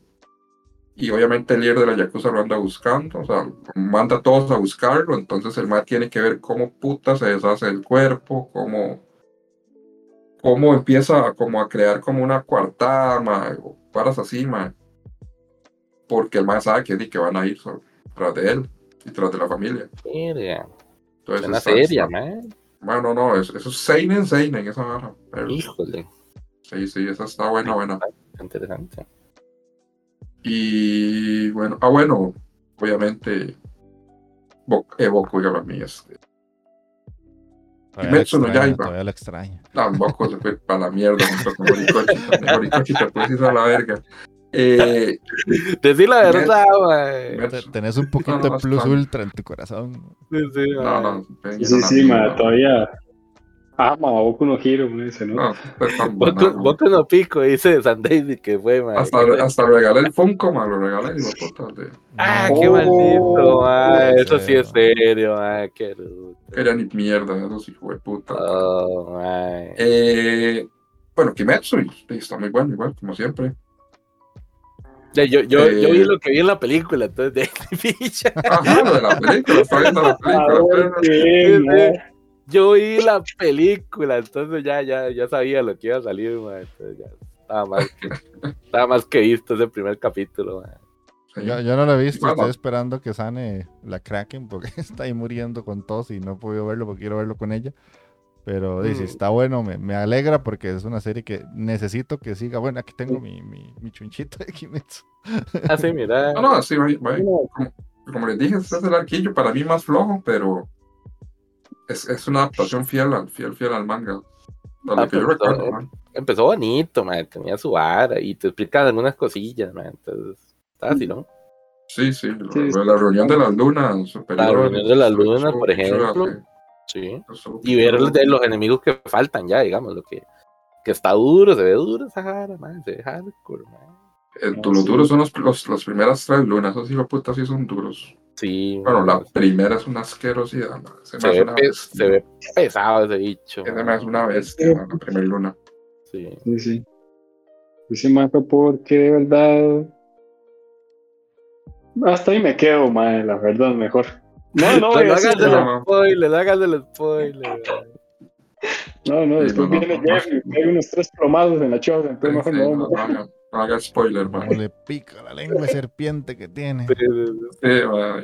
Y obviamente el líder de la Yakuza lo anda buscando, o sea, manda a todos a buscarlo, entonces el mae tiene que ver cómo puta se deshace el cuerpo, cómo, cómo empieza a, como a crear como una coartada, mae, o varas así, mae. Porque el mae sabe que, que van a ir tras de él y tras de la familia. Verga. Entonces, está- seria, man. Bueno, no, eso, eso es Seinen Seinen, esa pero- Híjole. Sí, sí, esa está buena, buena. Interesante. Y bueno, ah, bueno, obviamente, Bo- eh, la mía. Este, Todavía lo no extraño, Yaiba. todavía lo extraño. no, Boku se fue para la mierda junto con Horikoshi. también. Horikoshi te puedes ir a la verga. Eh, Decir la verdad, Te- Tenés un poquito no, de plus ultra en tu corazón. Sí, sí, no, no, Sí, no, sí, no, ma, no, todavía. Ah, ma, Boku no Hero, me dice, ¿no? No, es tan Boku, banal, Boku no pico, dice San David que fue, man. hasta, hasta regalé el Funko, man, lo regalé y lo puta, de- Ah, No, qué maldito, man. Eso sí es serio, man. Qué rudo. Era ni mierda, esos hijos de puta. Oh, man. Eh, bueno, Kimetsu, está muy bueno, igual, como siempre. Ya, Yo, yo, yo vi eh, lo que vi en la película, entonces de picha. Ajá, lo de la película, está viendo la película. Yo vi la película, entonces ya, ya, ya sabía lo que iba a salir, mae, entonces ya estaba más que, estaba más que visto ese primer capítulo. Sí. Yo, yo no lo he visto, estoy esperando que sane la Kraken porque está ahí muriendo con tos y no he podido verlo porque quiero verlo con ella. Pero dice, Mm. está bueno, me, me alegra porque es una serie que necesito que siga. Bueno, aquí tengo mi, mi, mi chunchito de Kimetsu. Ah, sí, mira. No, no, sí, va, va. Como, como les dije, este es el arquillo para mí más flojo, pero es, es una adaptación fiel al, fiel, fiel al manga. A lo Ah, que yo está- recuerdo, man. Empezó bonito, mae, tenía su vara y te explican algunas cosillas, mae, entonces estaba así, ¿no? Sí, sí, Sí, la reunión de las lunas superiores. reunión de las lunas, eso- por ejemplo. Sí. eso- Y ver de los enemigos que faltan ya, digamos, lo que, que está duro, se ve duro esa jara, mae, se ve hardcore, mae. El, Ah, los sí. duros son los, los- las primeras tres lunas, esos hijos de puta sí son duros. Sí, Bueno, la primera es una asquerosidad, man. Se me se, hace ve una pe- bestia. se ve pesado ese bicho. Ese me hace una bestia, la primera luna. Sí. Sí, sí. Ese mae fue porque de verdad. Hasta ahí me quedo, mae, la verdad, mejor. No, no, No, no hagas no. el spoiler, no hagas el spoiler. no, no, después no, no, viene no. Jeff y hay unos tres plomados en la choza, Sí, entonces mejor sí, no, no, haga, spoiler, man. Como le pica la lengua de serpiente que tiene. Sí, sí.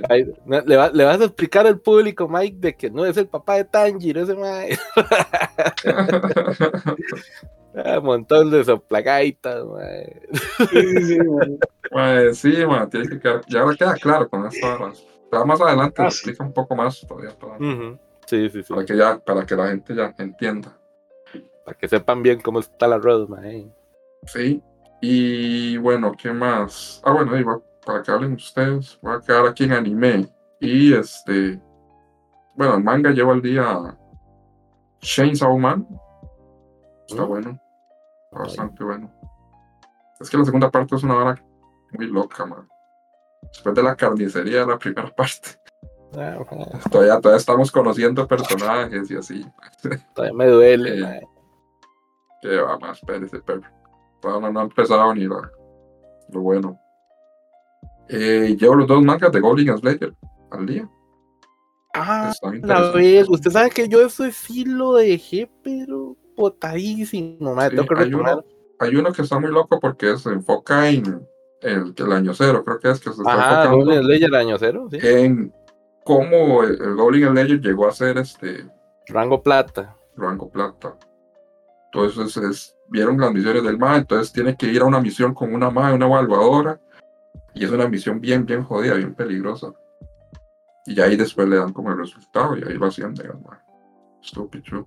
Ay, le, va- le vas a explicar al público, Mike, de que no es el papá de Tanjiro, ese mae. Un montón de soplagaitas, mae. Sí, sí, sí, mae. Mae, sí, man, tiene que quedar, ya ahora queda claro con esta hora. Ya más adelante Ah, explica un poco más todavía para. Sí, sí, sí. para que ya, para que la gente ya entienda. Para que sepan bien cómo está la road, mae. Sí. Y bueno, ¿qué más? Ah, bueno, para que hablen ustedes, voy a quedar aquí en anime. Y este, bueno, el manga lleva al día Chainsaw Man. Está Mm. bueno, está bastante bueno. Es que la segunda parte es una hora muy loca, man. Después de la carnicería de la primera parte. Ah, Todavía, todavía estamos conociendo personajes y así. Todavía me duele, mae. Que va más, espérese, pero todavía no, ha empezado ni lo, lo bueno. Eh, llevo los dos mangas de Goblin Slayer al día. Ah, la vez. Usted sabe que yo eso sí lo dejé, pero botadísimo. Sí, Tengo que hay, uno, hay uno que está muy loco porque se enfoca en el, el año cero, creo que es que se está Ajá, enfocando Golden Slayer año cero, sí. en cómo el, el Goblin Slayer llegó a ser este Rango plata. rango plata. Entonces es- vieron las misiones del MA, entonces tiene que ir a una misión con una MA, una evaluadora, y es una misión bien, bien jodida, bien peligrosa. Y ahí después le dan como el resultado y ahí lo haciendo, digamos. True.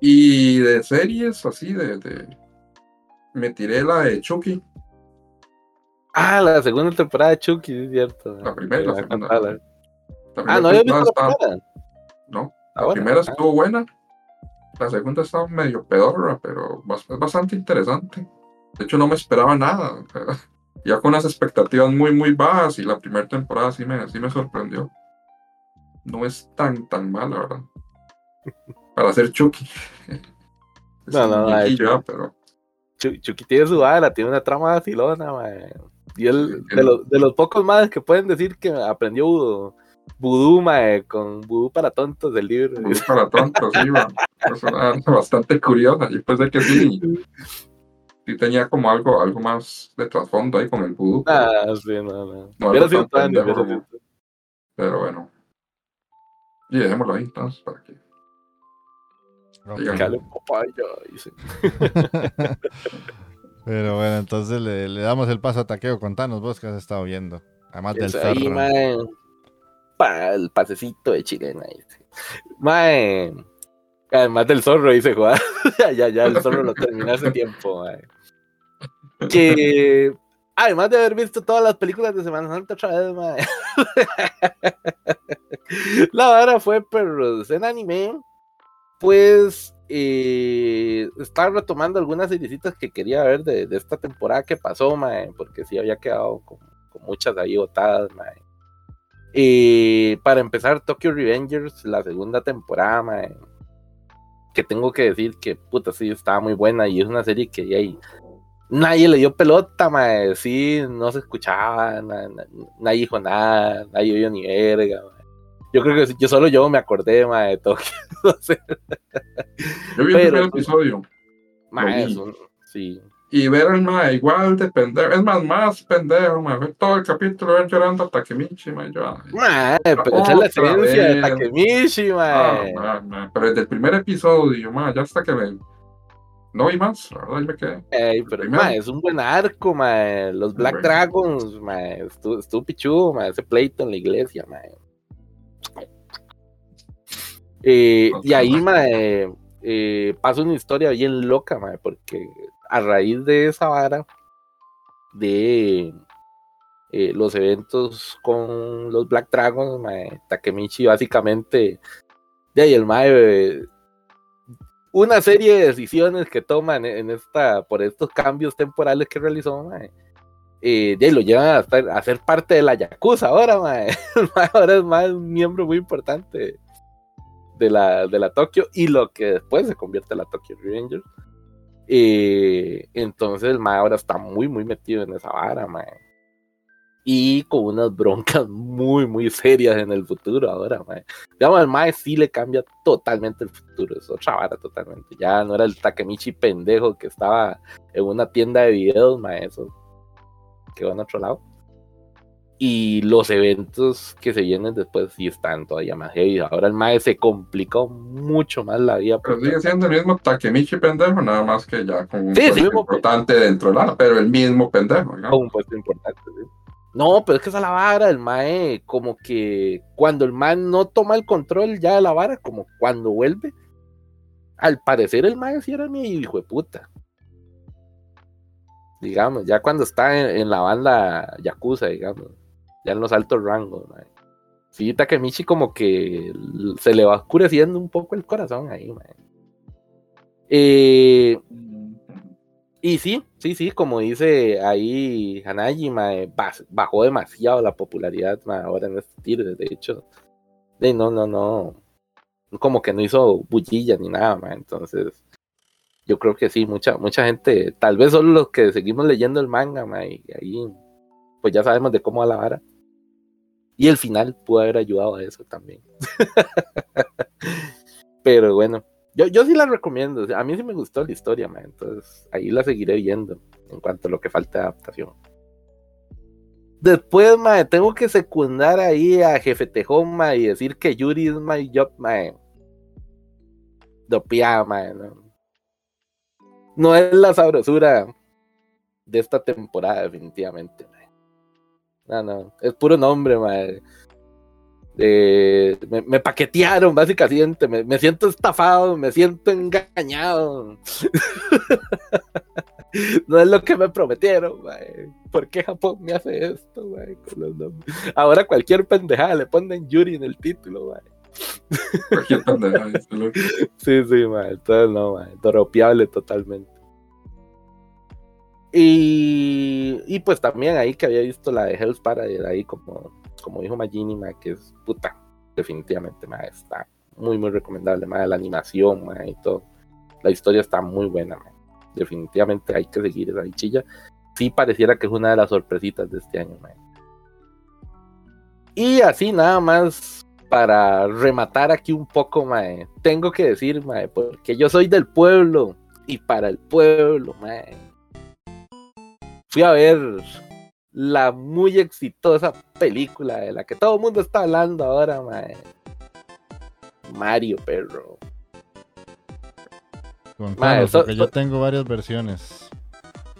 Y de series así, de, de- me tiré la de Chucky, Ah, la segunda temporada de Chucky, es cierto. La primera y la Me segunda. La Ah, no había visto la primera. no, Ah, La bueno. primera estuvo buena. La segunda estaba medio pedorra, pero es bastante interesante. De hecho, no me esperaba nada. Ya con unas expectativas muy, muy bajas y la primera temporada sí me, sí me sorprendió. No es tan, tan mala, ¿verdad? Para ser Chucky. Es No, no, muñequillo, Chucky. pero Chu- Chucky tiene su vara, tiene una trama vacilona, mae. Y él, de, los, de los pocos más que pueden decir que aprendió vudú, vudú, mae, con vudú para tontos del libro. muy para tontos, sí, va. Es una- bastante curiosa. Yo pensé que sí, sí tenía como algo, algo más de trasfondo ahí con el vudú. pero- Ah, sí, no, no. No, sido- Pero bueno. Y dejémoslo ahí entonces para que. Cale papaya, dice. Pero bueno, entonces le, le damos el paso a Taqueo. Contanos vos que has estado viendo. Además del Eso ahí. El pasecito de chilena. Dice. Mae. Además del zorro, dice Juan. ya, ya, el zorro lo terminé hace tiempo, mae. Que. Además de haber visto todas las películas de Semana Santa otra vez, mae. La vara fue perros en anime. Pues eh, estaba retomando algunas seriecitas que quería ver de, de esta temporada que pasó, mae, porque sí había quedado con, con muchas ahí botadas, mae. Y para empezar, Tokyo Revengers, la segunda temporada, mae, que tengo que decir que puta sí estaba muy buena y es una serie que ahí nadie le dio pelota, mae, sí, no se escuchaba, na- na- nadie dijo nada, nadie oyó ni verga, mae. Yo creo que yo solo yo me acordé, mae, de Tokio. No sé, Yo vi el Pero- primer episodio mae, sí. Y ver al mae igual de pendejo, es más, más pendejo, mae, ver todo el capítulo ver llorando a Takemichi, mae, yo, ay, Mae, pero esa es la esencia de. Takemichi, ah, mae. mae, mae, pero desde el primer episodio, mae, ya hasta que me... No vi más, la verdad, ahí me quedé. Ey, pero mae, es un buen arco, mae. Los Black Bueno. Dragons, mae. Estuvo, estuvo pichudo, mae. Ese pleito en la iglesia, mae. Eh, y ahí, mae, eh, pasa una historia bien loca, mae, porque a raíz de esa vara de eh, los eventos con los Black Dragons, Takemichi básicamente, de ahí el mae, eh, una serie de decisiones que toman en esta, por estos cambios temporales que realizó, eh, de ahí lo llevan a, estar- ser parte de la Yakuza ahora, ahora es más un miembro muy importante de la, de la Tokio y lo que después se convierte en la Tokyo Revengers. Eh, entonces el mae ahora está muy, muy metido en esa vara, mae. Y con unas broncas muy, muy serias en el futuro ahora, mae. Digamos, al mae sí le cambia totalmente el futuro, es otra vara totalmente. Ya no era el Takemichi pendejo que estaba en una tienda de videos, mae, eso quedó en otro lado. Y los eventos que se vienen después sí están todavía más heavy. Ahora el mae se complicó mucho más la vida. Pero sigue siendo el mismo Takemichi pendejo, nada más que ya con un Sí, sí, puesto mismo- importante dentro de la, pero el mismo pendejo, con digamos. un puesto importante. ¿sí? No, pero es que esa es la vara, el mae, como que cuando el mae no toma el control ya de la vara, como cuando vuelve, al parecer el mae sí era mi hijo de puta. Digamos, ya cuando está en, en la banda Yakuza, digamos, ya en los altos rangos, mae. Sí, Takemichi como que se le va oscureciendo un poco el corazón ahí, mae. Eh, y sí, sí, sí, como dice ahí Hanayi, mae, baj- bajó demasiado la popularidad ahora en este tiro, de hecho. No, no, no. Como que no hizo bullilla ni nada, entonces. Yo creo que sí, mucha, mucha gente, tal vez solo los que seguimos leyendo el manga, mae, y ahí, pues ya sabemos de cómo va la vara. Y el final pudo haber ayudado a eso también. Pero bueno, yo, yo sí la recomiendo. A mí sí me gustó la historia, man, entonces ahí la seguiré viendo en cuanto a lo que falta de adaptación. Después, mae, tengo que secundar ahí a Jefe Tejón, mae, y decir que Yuri es my job, mae. Dopia, mae, no. No es la sabrosura de esta temporada, definitivamente. No, no, es puro nombre, mae. Eh, me, me paquetearon, básicamente. Me, me siento estafado, me siento engañado. no es lo que me prometieron, mae. ¿Por qué Japón me hace esto, mae, con los nombres? Ahora cualquier pendejada le ponen Yuri en el título, mae. Cualquier pendeja, dice el otro. Sí, sí, mae. Entonces no, mae. Dropeable totalmente. Y, pues también ahí que había visto la de Hell's Paradise, ahí como, como dijo Magini, mae, que es puta. Definitivamente, mae, está muy, muy recomendable, mae. La animación, mae, y todo. La historia está muy buena, mae. Definitivamente hay que seguir esa bichilla. Sí pareciera que es una de las sorpresitas de este año, mae. Y así nada más para rematar aquí un poco, mae, tengo que decir, mae, porque yo soy del pueblo y para el pueblo, mae. Fui a ver la muy exitosa película de la que todo el mundo está hablando ahora, mae. Mario, perro. Contanos, Mae, so- porque yo tengo varias versiones.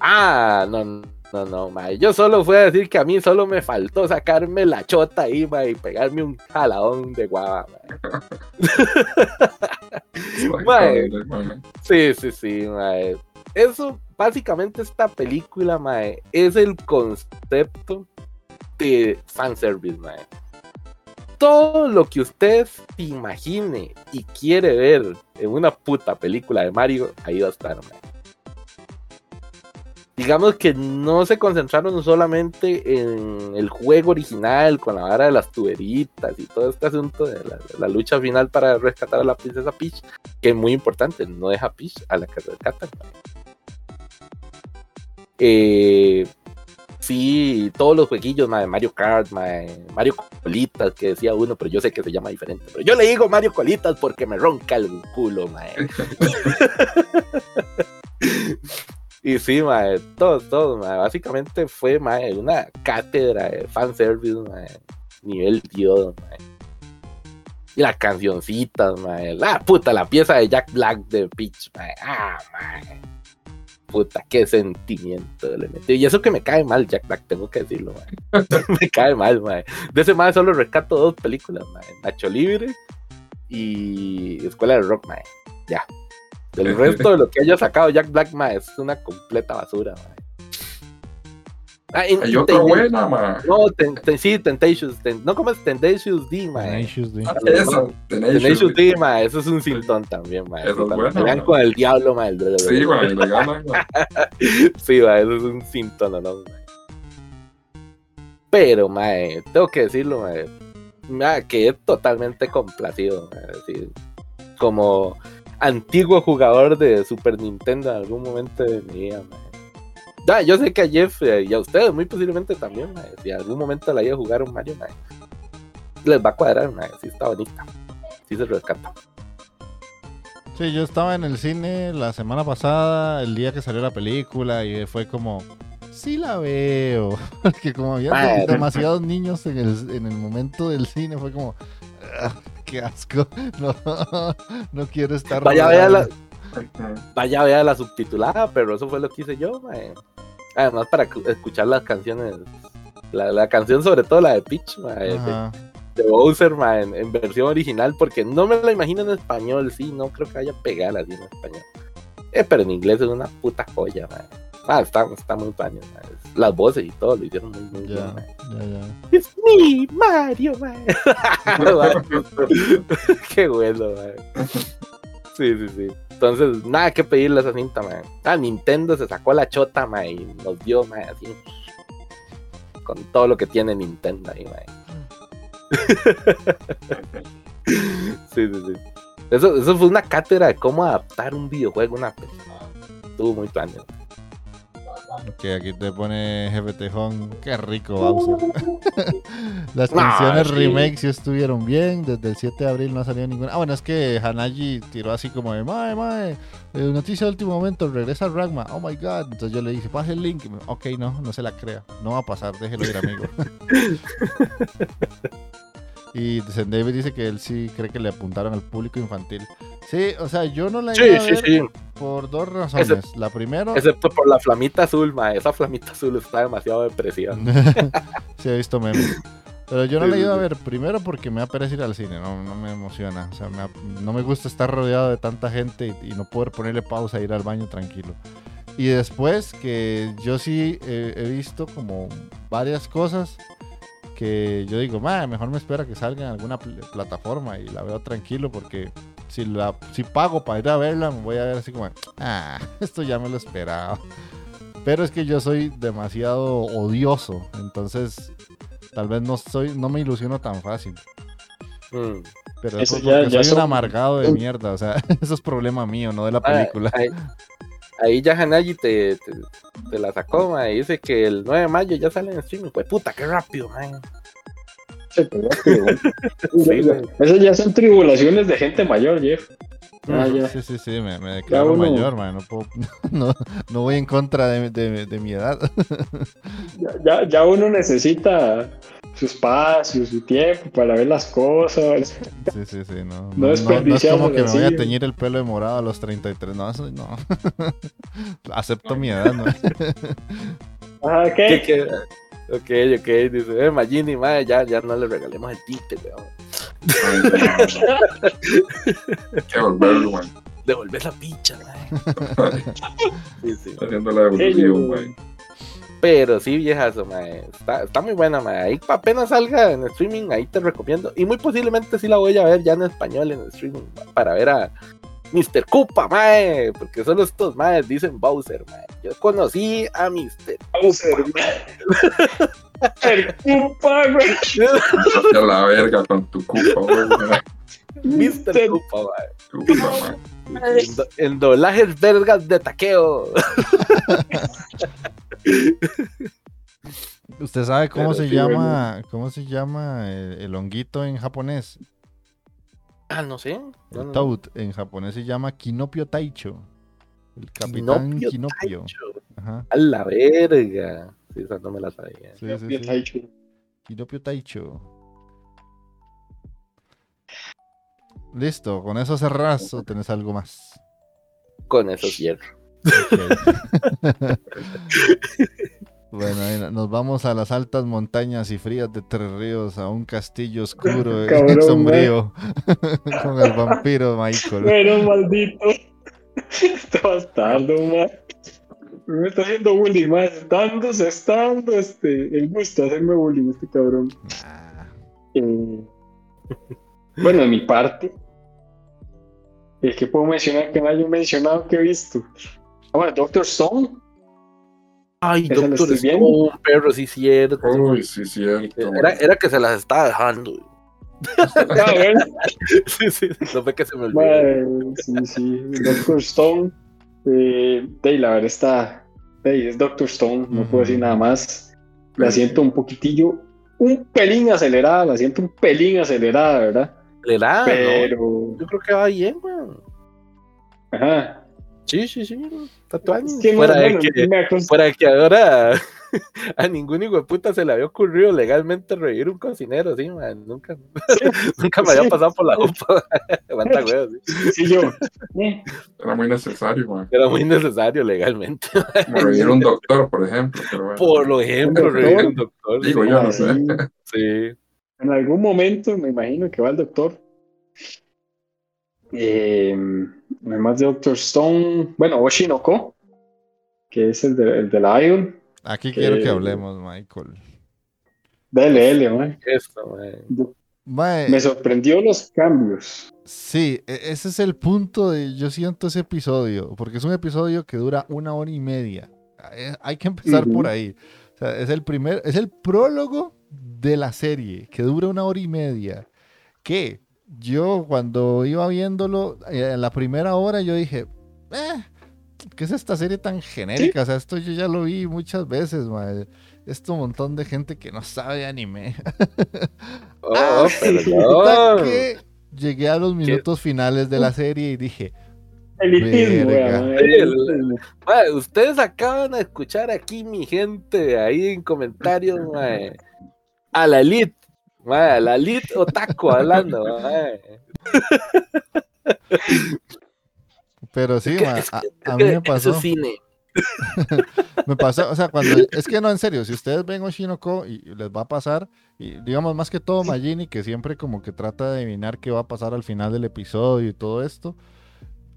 Ah, no, no, no, mae. Yo solo fui a decir que a mí solo me faltó sacarme la chota ahí, mae, y pegarme un jaladón de guava. Mae. Mae. Sí, sí, sí, mae. Eso, básicamente, esta película, mae, es el concepto de fanservice, mae. Todo lo que usted se imagine y quiere ver en una puta película de Mario, ahí va a estar, mae. Digamos que no se concentraron solamente en el juego original con la vara de las tuberitas y todo este asunto de la, lucha final para rescatar a la princesa Peach, que es muy importante, no deja Peach a la que rescatan. Eh, Sí, todos los jueguillos, mae, Mario Kart, mae, Mario Colitas, que decía uno, pero yo sé que se llama diferente. Pero yo le digo Mario Colitas porque me ronca el culo, mae. y sí, mae, todo, todo, mae. Básicamente fue, mae, una cátedra de fanservice, mae, nivel Dios, mae. Y las cancioncitas, mae. La puta, la pieza de Jack Black de Peach, mae. Ah, mae. Puta, qué sentimiento le metí. Y eso que me cae mal, Jack Black, tengo que decirlo, me cae mal, mae. De ese mae solo rescato dos películas, mae. Nacho Libre y Escuela de Rock, mae. Ya. Del resto de lo que haya sacado Jack Black, es una completa basura, mae. Ah, y- Hay otra Ten- buena, ma. No, ten- ten- sí, Temptations. ten- no como es Temptations D, mae. Tenacious D. Ah, Tenacious Tenacious D. Mae, eso es un sintón también, mae. Eso es Cuando bueno, pelean con el diablo, mae. el- Sí, ma, y le ganan, ma. Sí, mae, eso es un sintón, ¿no? mae. Pero, mae, tengo que decirlo, mae. mae, que es totalmente complacido, mae, así, como antiguo jugador de Super Nintendo en algún momento de mi vida, mae. Ya, yo sé que a Jeff eh, y a ustedes muy posiblemente también, mae, si en algún momento la iba a jugar un Mario, mae, les va a cuadrar, mae, sí está bonita, sí se rescata. Sí, yo estaba en el cine la semana pasada, el día que salió la película, y fue como, sí la veo. Porque como había demasiados niños en el, en el momento del cine, fue como, "Ah, qué asco. No, no quiero estar. Vaya, vea la, vaya, vea la subtitulada, pero eso fue lo que hice yo, mae. Además, para cu- escuchar las canciones, la, la canción sobre todo la de Peach, de, Ajá. de Bowser, mae, en, en versión original, porque no me la imagino en español, sí, no creo que vaya a pegar así en español. Eh, pero en inglés es una puta joya, mae. Ah, está, está muy paño. Las voces y todo lo hicieron muy, muy bien, ya, ya. Es mi Mario, mae. Qué bueno, mae. Sí, sí, sí. Entonces, nada que pedirle a esa cinta, mae. Ah, Nintendo se sacó la chota, mae, y nos dio, mae, así. Con todo lo que tiene Nintendo ahí, mae. Sí, sí, sí. Eso, eso fue una cátedra de cómo adaptar un videojuego a una película. Estuvo muy planeado. Que aquí te pone Jefe Tejón, qué rico Bowser. Las canciones sí. remake sí estuvieron bien, desde el 7 de abril no ha salido ninguna. Ah, bueno, es que Hanaji tiró así como de, mae, mae, eh, noticia de último momento, regresa Ragma, oh my god. Entonces yo le dije, pase el link. Me, ok, no, no se la crea, no va a pasar, déjelo ir, amigo. y Zen David dice que él sí cree que le apuntaron al público infantil. Sí, o sea, yo no la Sí, iba a sí, ver sí. por dos razones. La primera, Excepto por la flamita azul, mae. Esa flamita azul está demasiado depresiva. sí, he visto memes. Pero yo no la he ido a ver primero porque me da pereza ir al cine, no, no me emociona. O sea, me no me gusta estar rodeado de tanta gente y, y no poder ponerle pausa e ir al baño tranquilo. Y después que yo sí eh, he visto como varias cosas que yo digo, "Ma, mejor me espera que salga en alguna pl- plataforma y la veo tranquilo porque si, la, si pago para ir a verla me voy a ver así como, ah, esto ya me lo esperaba. Pero es que yo soy demasiado odioso, entonces tal vez no soy, no me ilusiono tan fácil. Mm. Pero Eso eso ya- porque ya soy un amargado de mierda, o sea, eso es problema mío, no de la Ah, película. Ahí, ahí ya Hanayi te, te, te la sacó, mae. Dice que el 9 de mayo ya sale en streaming. Pues puta, qué rápido, mae. Sí. Esas ya son tribulaciones de gente mayor, Jeff. Ah, ya. Sí, sí, sí, me, me declaro uno- mayor, man, no, puedo- no, no voy en contra de, de- de mi edad. Ya, ya, ya uno necesita su espacio, su tiempo para ver las cosas. Sí, sí, sí, no. No, No no- no es como que me voy a teñir el pelo de morado a los 33, no, eso no. Acepto mi edad, ¿no? Ajá, ¿Qué, ¿qué? qué? Ok, ok, dice, eh, Magini, mae, ya, ya no le regalemos el tite, weón. Hay que volverlo, man. Devolver la. Sí, sí. Haciendo la evolución, man. Pero sí, viejazo, mae. Está, está muy buena, mae. Ahí apenas salga en streaming, ahí te recomiendo. Y muy posiblemente sí la voy a ver ya en español en streaming, mae, para ver a Mr. Koopa, mae. Porque solo estos maes dicen Bowser, mae. Yo conocí a Mr. Bowser, güey. El Koopa, güey. Hacia la verga con tu cupa, güey. Mr. Koopa, mae. Cupa, man. En, do- en doblajes vergas de taqueo. ¿Usted sabe cómo Pero se sí, llama, cómo se llama el, el honguito en japonés? Ah, no sé. No, El no, Toad en japonés se llama Kinopio Taicho. El capitán Kinopio Kinopio. Taicho. Ajá. A la verga. Sí, esa no me la sabía. Sí, sí, Bien sí. hecho. Kinopio Taicho. Listo, con eso cerrás o tenés algo más. Con eso cierro. Bueno, nos vamos a las altas montañas y frías de Tres Ríos, a un castillo oscuro y Cabrón, sombrío, con el vampiro Michael. Bueno, maldito. Está bastardo, man. Me está haciendo bullying, más. Estando, se está dando este, el gusto de hacerme bullying, este cabrón. Ah, Eh, bueno, de mi parte, el que puedo mencionar que no haya mencionado que he visto. Bueno, Doctor Stone. Ay, doctor, un perro, sí, cierto. Uy, sí, cierto. Era, era que se las estaba dejando. Sí, sí, no fue que se me olvidó. Sí, sí. Doctor Stone. Eh, de, la verdad está. de, es Doctor Stone, no puedo decir nada más. La siento un poquitillo, un pelín acelerada, la siento un pelín acelerada, ¿verdad? Le da, Pero. ¿no? Yo creo que va bien, weón. Ajá. Sí, sí, sí. Está todo Es que no, fuera, de que, me acost- fuera de que ahora a ningún hijo de puta se le había ocurrido legalmente revivir un cocinero, sí, man. Nunca, nunca me había Sí. pasado por la UPA. Aguanta, sí. Sí, yo. eh, Era muy necesario, man. Era muy necesario legalmente. Como revivir un doctor, por ejemplo. Pero bueno. Por lo ejemplo, revivir un doctor. Digo sí, yo, no man. sé. sí. Sí. En algún momento me imagino que va el doctor. Eh, además de Doctor Stone, bueno, Oshinoko, que es el de, el de la Ion. aquí quiero que Eh, hablemos, Michael. DLL, man. Esto, man. Mae, Me sorprendió los cambios. Sí, e- ese es el punto de, yo siento ese episodio, porque es un episodio que dura una hora y media. Eh, Hay que empezar por ahí. O sea, es el primer, es el prólogo de la serie, que dura una hora y media. Que yo cuando iba viéndolo, eh, en la primera hora yo dije, eh, ¿qué es esta serie tan genérica? O sea, esto yo ya lo vi muchas veces, mae. Esto un montón de gente que no sabe de anime. Oh, Hasta perdón. que llegué a los minutos finales de la serie y dije, Elitismo, ustedes acaban de escuchar aquí, mi gente, ahí en comentarios, mae, a la elite, a la elite otaku hablando, mae. pero sí, ma, a, a mí me pasó, Eso es cine. me pasó, o sea, cuando, es que no, en serio, si ustedes ven Oshinoko y les va a pasar, y digamos más que todo Majini, que siempre como que trata de adivinar qué va a pasar al final del episodio y todo esto,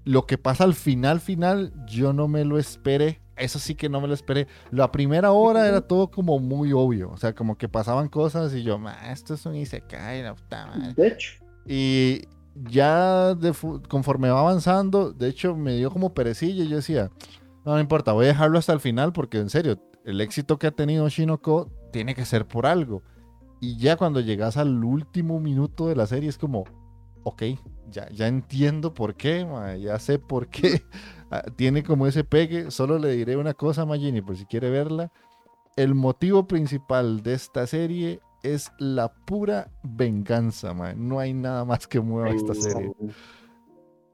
lo que pasa al final, final, yo no me lo esperé, eso sí que no me lo esperé, la primera hora era todo como muy obvio, o sea, como que pasaban cosas y yo, "Ma, esto es un Isekai, la puta madre". De hecho, Y ya de conforme va avanzando, de hecho me dio como perecilla y yo decía, no, no importa, voy a dejarlo hasta el final porque en serio, el éxito que ha tenido Shinoko tiene que ser por algo. Y ya cuando llegas al último minuto de la serie es como, ok, ya, ya entiendo por qué, ma, ya sé por qué. Ah, tiene como ese pegue. Solo le diré una cosa a Magini por si quiere verla. El motivo principal de esta serie es la pura venganza, ma. No hay nada más que mueva esta serie.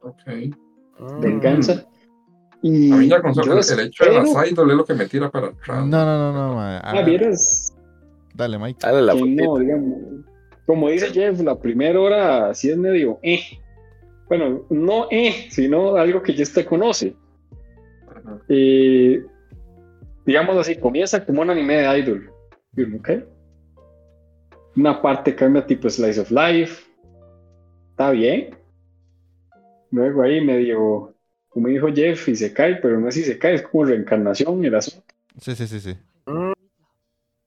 Ok. Mm. venganza. Y A mí ya con solo el hecho de las idol es lo que me tira para atrás. No, no, no, no, ma. Ah, vieras Dale, Mike. Dale la no, digamos, como dice Jeff, la primera hora sí es medio eh. Bueno, no eh, sino algo que ya usted conoce. Eh, digamos así, comienza como un anime de idol. Y uno, ¿ok? Una parte cambia tipo Slice of Life. Está bien. Luego ahí medio, como dijo Jeff, y se cae, pero no es si se cae, es como reencarnación el asunto. Sí, sí, sí, sí.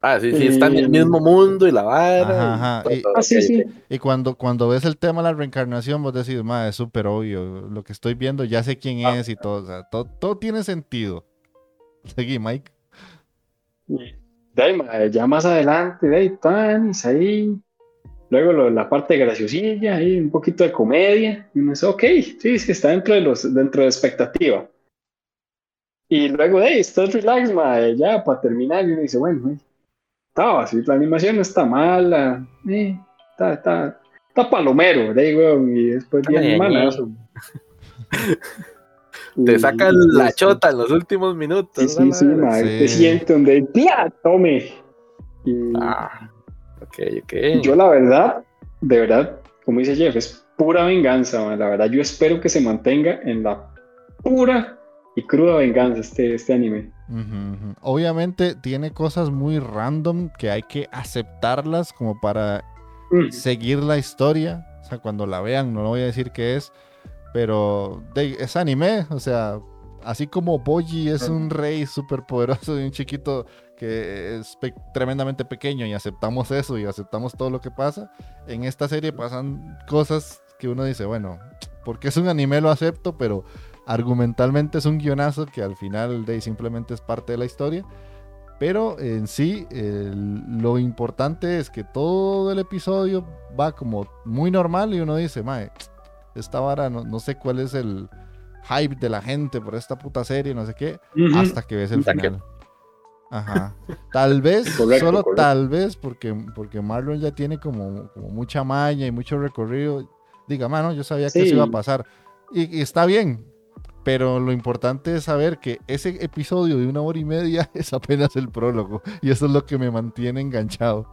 Ah, sí, sí, está en el Eh, mismo mundo y la vara. Ajá, ajá, y- Ah, sí, sí. Y cuando, cuando ves el tema de la reencarnación, vos decís, ma, es súper obvio. Lo que estoy viendo, ya sé quién Ah. es y todo. O sea, todo, todo tiene sentido. Seguí, Mike. Ahí, ya más adelante, de ahí, tanis, ahí. Luego lo- la parte graciosilla, ahí un poquito de comedia. Y uno dice, ok, sí, sí, está dentro de, los, dentro de expectativa. Y luego de ahí, estás relax, ma, ya para terminar. Y uno dice, bueno, eh, gustaba, sí, la animación no está mala, eh, está, está, está palomero, de ahí, weón, y después ñe. manazo. Te sacan y la chota en los últimos minutos. Sí, sí, sí, ma, Sí. te siente donde, ¡pia! Tome. Y Ah, ok, ok. yo la verdad, de verdad, como dice Jeff, es pura venganza, ma, la verdad, yo espero que se mantenga en la pura y cruda venganza este, este anime. Obviamente tiene cosas muy random que hay que aceptarlas como para Mm. seguir la historia. O sea, cuando la vean, no lo voy a decir qué es, pero de- es anime. O sea, así como Boji es un rey súper poderoso y un chiquito que es pe- tremendamente pequeño y aceptamos eso y aceptamos todo lo que pasa, en esta serie pasan cosas que uno dice, bueno, porque es un anime lo acepto, pero argumentalmente es un guionazo que al final de simplemente es parte de la historia. Pero en sí, lo importante es que todo el episodio va como muy normal y uno dice, mae, esta vara, no, no sé cuál es el hype de la gente por esta puta serie, no sé qué, hasta que ves el Hasta que- final. Ajá. Tal vez, Correcto, solo correcto. tal vez, porque, porque Marlon ya tiene como, como mucha maña y mucho recorrido. Diga, mano, yo sabía que eso iba a pasar. Y, y está bien, pero lo importante es saber que ese episodio de una hora y media es apenas el prólogo. Y eso es lo que me mantiene enganchado.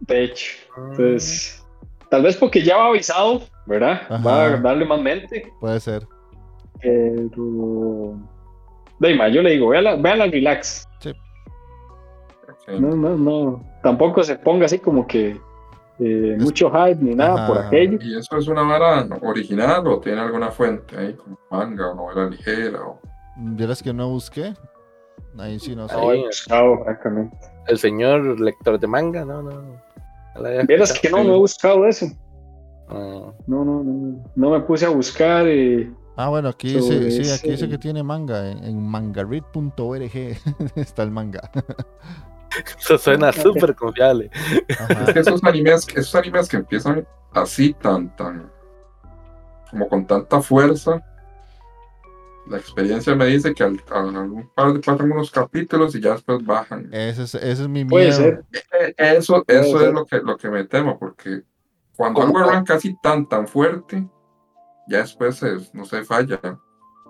De hecho, entonces, tal vez porque ya va avisado, ¿verdad? Ajá. Va a darle más mente, Puede ser. pero... Deima, yo le digo, véala, véala relax. Sí. No, no, no. Tampoco se ponga así como que eh, Es- mucho hype ni nada Ajá. por aquello. ¿Y eso es una vara original o tiene alguna fuente ahí, como manga o novela ligera? O... Vieras que no busqué. Ahí sí no sé. No he buscado, francamente. El señor lector de manga, no, no. Vieras que no, no he buscado eso. Ah, No, no, no. No me puse a buscar. eh, Ah, bueno, aquí dice, sí, aquí dice que tiene manga. En, en mangaread.org está el manga. Eso suena súper confiable. Ajá. Es que esos animes, esos animes que empiezan así, tan, tan, como con tanta fuerza, la experiencia me dice que al, a un par de pasan unos capítulos y ya después bajan. Ese es, ese es mi puede miedo. ser. Eh, Eso, Puede eso ser. es lo que, lo que me temo, porque cuando algo arranca así tan, tan fuerte, ya después, se- no se falla.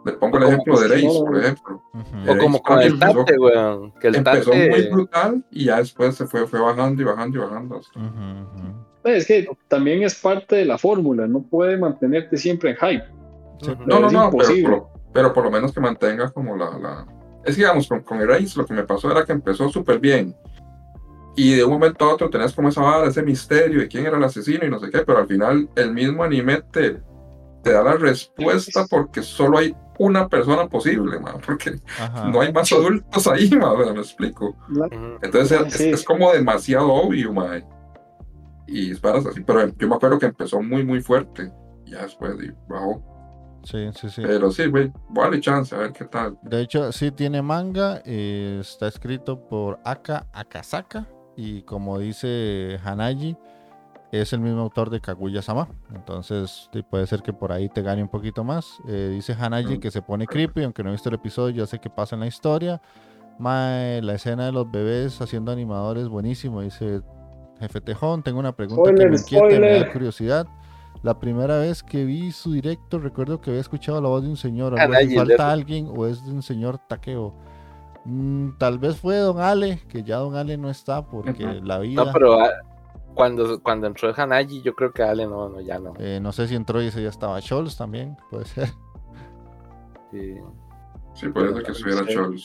Le pongo el ejemplo de Reis, por ejemplo. O como con el Empezó- Tate, weón. Que el Empezó Tate. muy brutal y ya después se fue, fue bajando y bajando y bajando. hasta- ujú. Es que también es parte de la fórmula. No puede mantenerte siempre en hype. No, no, Es no, pero, imposible. pero, por lo menos que mantenga como la... la... Es que, digamos, con, con Erase lo que me pasó era que empezó súper bien. Y de un momento a otro tenés como esa vara, ese misterio de quién era el asesino y no sé qué, pero al final el mismo anime te, te da la respuesta porque solo hay una persona posible, man, porque Ajá. no hay más adultos ahí, man, me explico. Entonces es, Sí. es como demasiado obvio, man. Y es varas así, pero yo me acuerdo que empezó muy, muy fuerte. Ya después di- bajó. Sí, sí, sí. Pero sí, güey, vale chance, a ver qué tal. De hecho, sí tiene manga. eh, está escrito por Aka Akasaka. Y como dice Hanaji, es el mismo autor de Kaguya-sama. Entonces, puede ser que por ahí te gane un poquito más. Eh, dice Hanaji Mm. que se pone creepy, aunque no he visto el episodio, ya sé qué pasa en la historia. Mae, la escena de los bebés haciendo animadores, buenísimo. Dice Jefe Tejón, tengo una pregunta que me Spoiler, inquieta y me da spoiler. curiosidad. La primera vez que vi su directo, recuerdo que había escuchado la voz de un señor. Hanaji, ¿Falta de- alguien o es de un señor taqueo? Mm, tal vez fue Don Ale, que ya Don Ale no está porque la vida. No, pero ah, cuando, cuando entró Hanaji, yo creo que Ale no, no, ya no. eh, no sé si entró y ese ya estaba Scholz también, puede ser. Sí. Sí, por eso que estuviera Ujú.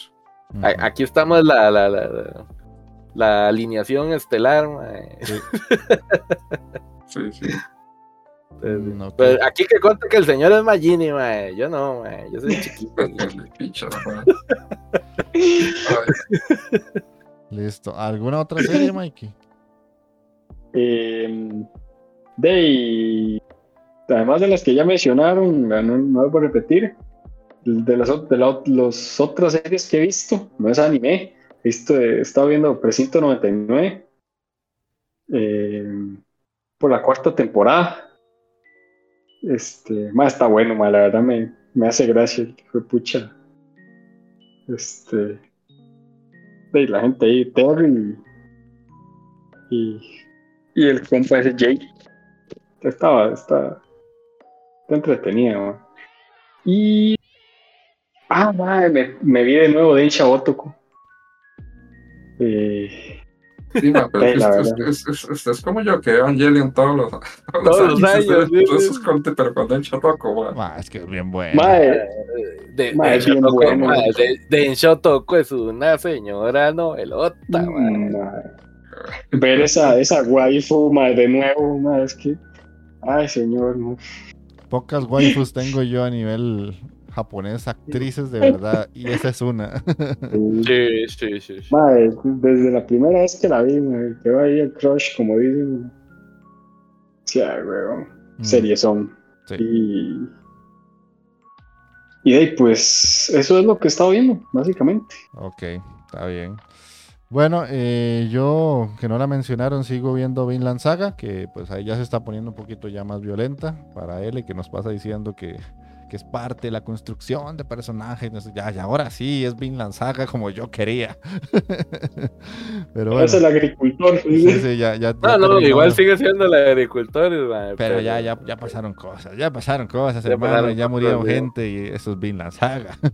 Aquí estamos la, la, la, la, la alineación estelar, mae. Sí. Sí, sí. Mm. Pues aquí que conta que el señor es Magini, mae. Yo no, mae. Yo soy chiquito. Listo. ¿Alguna otra serie, Mikey? Eh, de y- además de las que ya mencionaron, no, no voy a repetir, de las, de los otras series que he visto, no es anime, he, visto, he estado viendo Precinto 99 eh, por la cuarta temporada. Este, está bueno, ma, la verdad me, me hace gracia, fue pucha. Este, de la gente ahí, Terry y el compa ese Jake. Estaba, está, está entretenida, man. Y. Ah, madre, me, me vi de nuevo Densha Otoko. Eh, Sí, ma, pero es, la es- verdad. es- es- es- es como yo que veo Evangelion todos los, todos Todos los años, sí, todos esos cortes, pero con Dencho Toco, es que es bien bueno. madre, De, Ma, de bueno. ma, de, de Shotoko es una señora novelota, mm, madre. Ver esa, esa waifu, madre, de nuevo, madre, es que. Ay, señor, no. Pocas waifus tengo yo a nivel japonés, actrices de verdad, y esa es una. Sí, sí, sí. sí. Madre, desde la primera vez que la vi, me quedó ahí el crush, como dicen. Sí, weón. Mm, Series son. Sí. Y. Y de ahí, pues, eso es lo que he estado viendo, básicamente. Ok, está bien. Bueno, eh, yo, que no la mencionaron, sigo viendo Vinland Saga, que pues ahí ya se está poniendo un poquito ya más violenta para él y que nos pasa diciendo que, que es parte de la construcción de personajes. no sé, Ya, ya, ahora sí, es Vinland Saga como yo quería. Pero bueno, Es el agricultor. sí, sí, ya, ya, ya No, no, terminó. igual sigue siendo el agricultor, Pero ya, ya, ya pasaron cosas, ya pasaron cosas, Ya hermano, pasaron ya murieron gente y eso es Vinland Saga.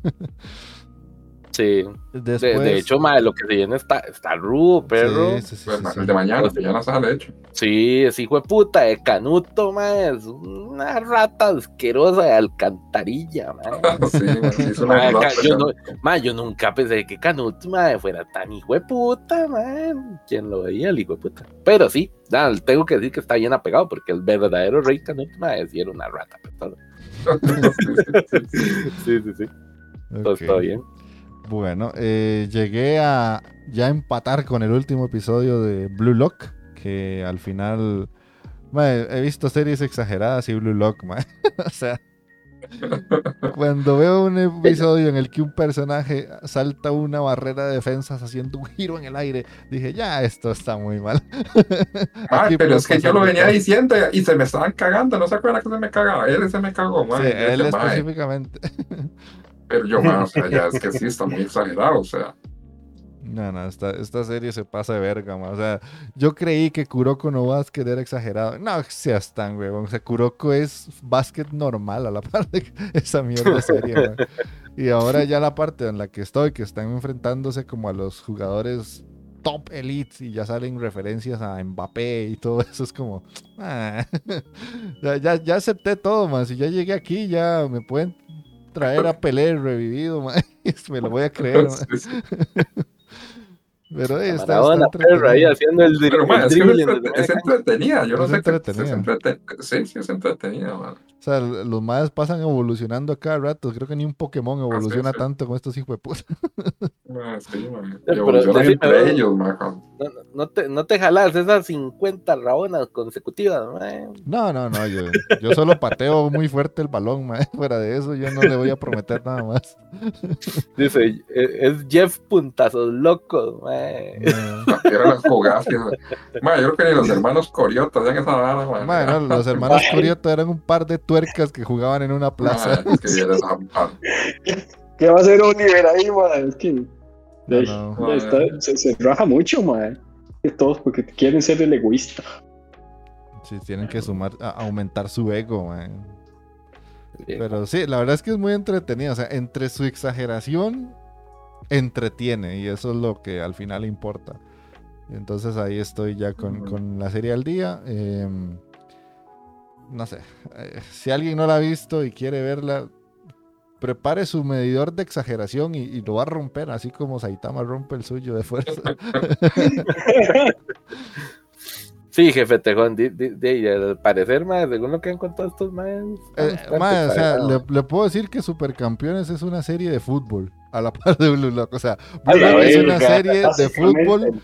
Sí. Después, De, de hecho, ma, lo que se viene está, está rudo, perro. Sí, sí, sí, Pues, sí, el de mañana, que ya no sale hecho. Sí, ese hijo de puta de Canuto, ma, es una rata asquerosa de alcantarilla, ma. sí, ma, sí, es una Ma, rata, ca- yo, no- ma, yo nunca pensé que Canuto, ma, fuera tan hijo de puta, man. ¿Quién lo veía, el hijo de puta? Pero sí, nada, tengo que decir que está bien apegado, porque el verdadero rey Canuto, ma, sí era una rata. Sí, sí, sí, todo está bien. Bueno, eh, llegué a ya empatar con el último episodio de Blue Lock, que al final mae, he visto series exageradas y Blue Lock, mae. o sea, cuando veo un episodio en el que un personaje salta una barrera de defensas haciendo un giro en el aire, dije, ya, esto está muy mal. Ma, Aquí pero es que yo lo venía todo. diciendo y se me estaban cagando, no se acuerdan que se me cagaba, él se me cagó, ma, Sí, él específicamente. pero yo, ma, o sea, ya es que sí, está muy exagerado, o sea, No, no, esta, esta serie se pasa de verga, ma. O sea, yo creí que Kuroko no básquet era exagerado. No seas tan, weón. O sea, Kuroko es básquet normal a la par de esa mierda de serie, ma. Y ahora ya la parte en la que estoy, que están enfrentándose como a los jugadores top elites y ya salen referencias a Mbappé y todo eso, es como... ah. ya, ya, ya acepté todo, más. Si ya llegué aquí, ya me pueden traer a Pelé revivido, ma. Me lo voy a creer, sí, sí. Pero eh, está, Maradona, ahí haciendo el, Pero, el es que es, es entretenida, yo no Es sé qué es entretenida. entretenida. Sí, sí, es entretenida. O sea, los madres pasan evolucionando a cada rato. Creo que ni un Pokémon evoluciona sí. tanto con estos hijos de puta. Sí, pero decime, entre ¿no? ellos, te, no te jalas esas 50 rabonas consecutivas, man. No, no, no. Yo, yo solo pateo muy fuerte el balón, ma. Fuera de eso, yo no le voy a prometer nada más. Dice, "E- es Jeff Puntazos Locos, man. Eran las Ma, yo creo que ni los hermanos Coriotas hacían esa vara, ma. Ma, no, los hermanos Curioto eran un par de tuercas que jugaban en una plaza. es que eres a- a- ¿Qué va a hacer Oliver ahí, madre? Es que. De- no. está- se, se raja mucho, madre. De todos porque quieren ser el egoísta. Sí, tienen que sumar, a- aumentar su ego, ma. Pero sí, la verdad es que es muy entretenido. O sea, entre su exageración, entretiene. Y eso es lo que al final importa. Entonces ahí estoy ya con, con la serie al día. Em, no sé. eh, si alguien no la ha visto y quiere verla, prepare su medidor de exageración y, y lo va a romper, así como Saitama rompe el suyo de fuerza. Sí, jefe Tejón, di- al parecer, más según lo que han contado estos más. Eh, o sea, le, le puedo decir que Supercampeones es una serie de fútbol, a la par de Blue Lock. O sea, Blue Lock es una serie de fútbol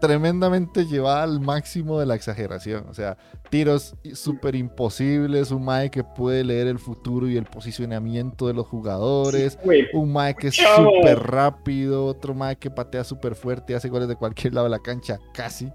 tremendamente llevada al máximo de la exageración. O sea, tiros súper imposibles, un Mae que puede leer el futuro y el posicionamiento de los jugadores. Un Mae que es súper rápido, otro Mae que patea súper fuerte y hace goles de cualquier lado de la cancha, casi.